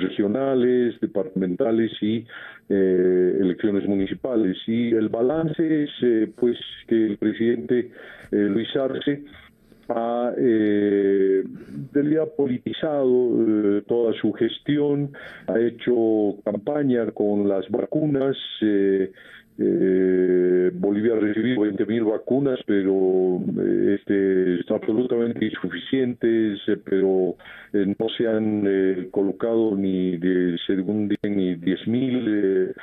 regionales, departamentales y elecciones municipales. Y el balance es pues que el presidente Luis Arce ha eh, politizado eh, toda su gestión, ha hecho campaña con las vacunas. Eh, eh Bolivia ha recibido 20.000 vacunas, pero este, están absolutamente insuficientes, pero no se han colocado ni, de, según dicen, ni 10.000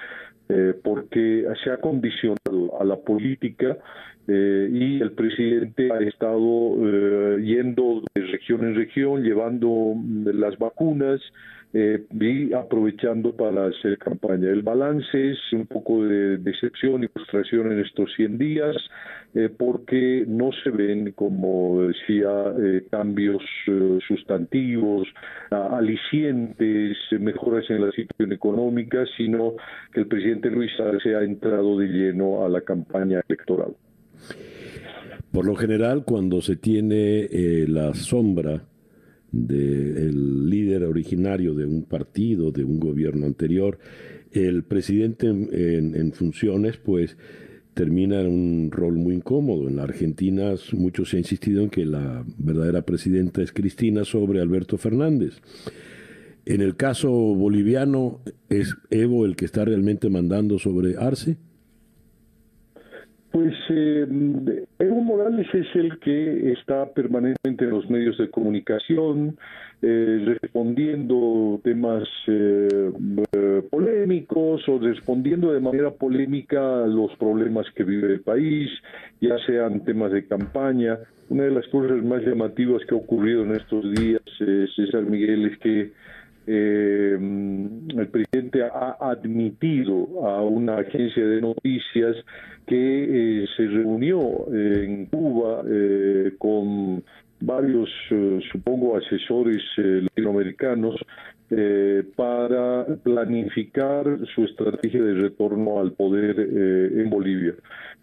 eh, porque se ha condicionado a la política eh, y el presidente ha estado eh, yendo de región en región, llevando las vacunas, eh, y aprovechando para hacer campaña. El balance es un poco de decepción y frustración en estos 100 días eh, porque no se ven, como decía, eh, cambios sustantivos, alicientes, mejoras en la situación económica, sino que el presidente Luis Arce ha entrado de lleno a la campaña electoral. Por lo general, cuando se tiene la sombra del líder originario de un partido, de un gobierno anterior, el presidente en, funciones, pues termina en un rol muy incómodo. En la Argentina mucho se ha insistido en que la verdadera presidenta es Cristina sobre Alberto Fernández. En el caso boliviano, ¿es Evo el que está realmente mandando sobre Arce? Pues eh, Evo Morales es el que está permanentemente en los medios de comunicación, eh, respondiendo temas eh, eh, polémicos o respondiendo de manera polémica los problemas que vive el país, ya sean temas de campaña. Una de las cosas más llamativas que ha ocurrido en estos días, César Miguel, es que eh, el presidente ha admitido a una agencia de noticias que eh, se reunió en Cuba eh, con varios, eh, supongo, asesores latinoamericanos para planificar su estrategia de retorno al poder en Bolivia.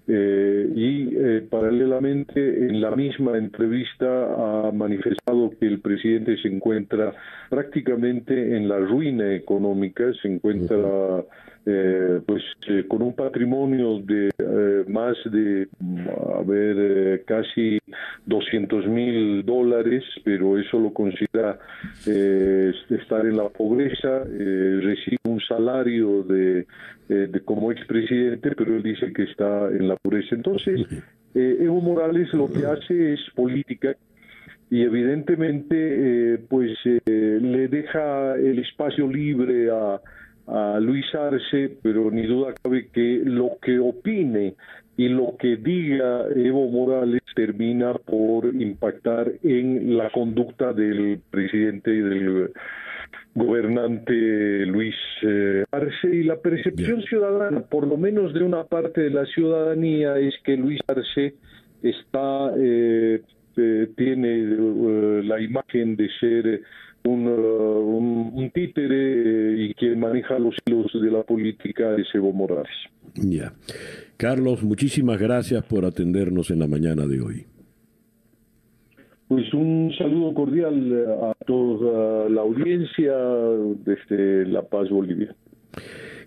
y paralelamente en la misma entrevista ha manifestado que el presidente se encuentra prácticamente en la ruina económica, se encuentra eh, pues eh, con un patrimonio de eh, más de, a ver, eh, casi 200 mil dólares, pero eso lo considera estar en la pobreza, recibe un salario de, de como expresidente, pero él dice que está en la pobreza. Entonces, Evo Morales lo que hace es política y evidentemente pues le deja el espacio libre a a Luis Arce, pero ni duda cabe que lo que opine y lo que diga Evo Morales termina por impactar en la conducta del presidente y del gobernante Luis eh, Arce. Y la percepción ciudadana, por lo menos de una parte de la ciudadanía, es que Luis Arce está eh, eh, tiene la imagen de ser un, un, títere eh, y quien maneja los hilos de la política es Evo Morales. Ya. Carlos, muchísimas gracias por atendernos en la mañana de hoy. Pues un saludo cordial a toda la audiencia desde La Paz, Bolivia.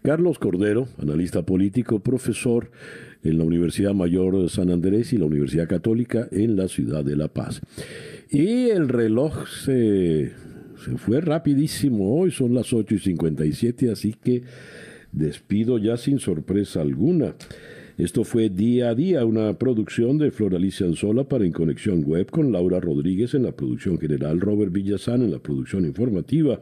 Carlos Cordero, analista político, profesor en la Universidad Mayor de San Andrés y la Universidad Católica en la ciudad de La Paz. Y el reloj se fue rapidísimo hoy, son las 8 y 57, así que despido ya sin sorpresa alguna. Esto fue Día a Día, una producción de Floralicia Anzola para En Conexión Web con Laura Rodríguez en la producción general, Robert Villazán en la producción informativa,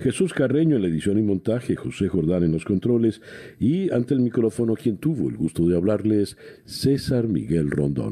Jesús Carreño en la edición y montaje, José Jordán en los controles y ante el micrófono quien tuvo el gusto de hablarles, César Miguel Rondón.